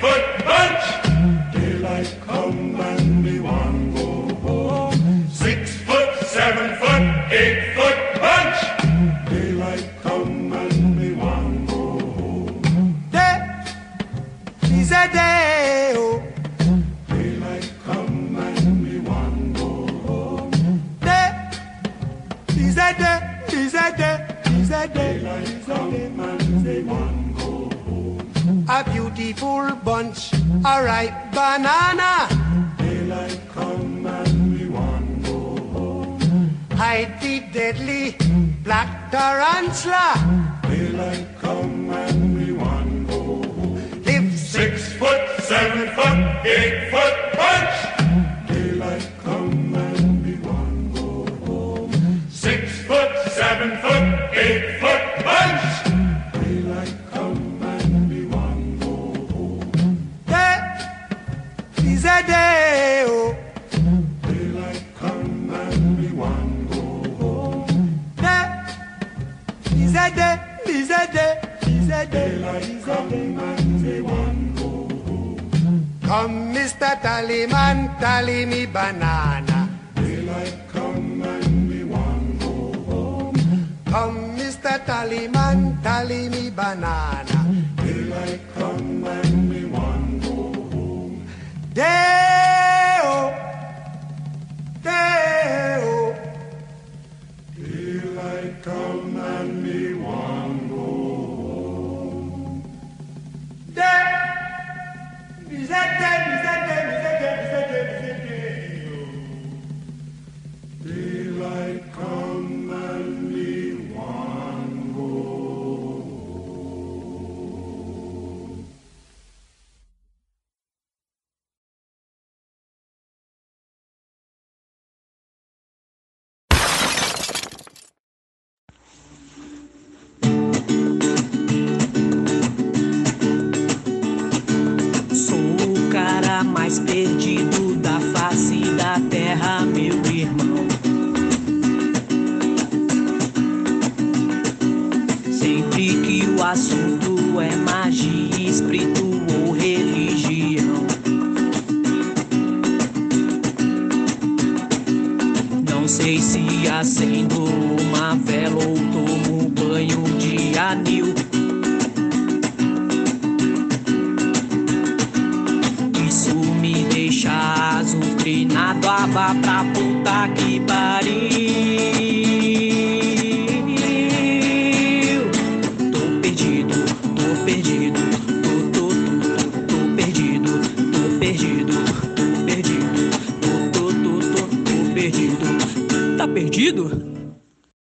foot a ripe banana. Daylight come and we want go home. Hide the deadly black tarantula. Daylight come and we want go home. Live six foot, seven foot, eight foot bunch. Come, Mr. Tallyman, tally me banana. Daylight come and we want go home. Come, Mr. Tallyman, tally me banana. Daylight come and we want go home. Day-o, day-o. Daylight come and me want go home. Day, is that that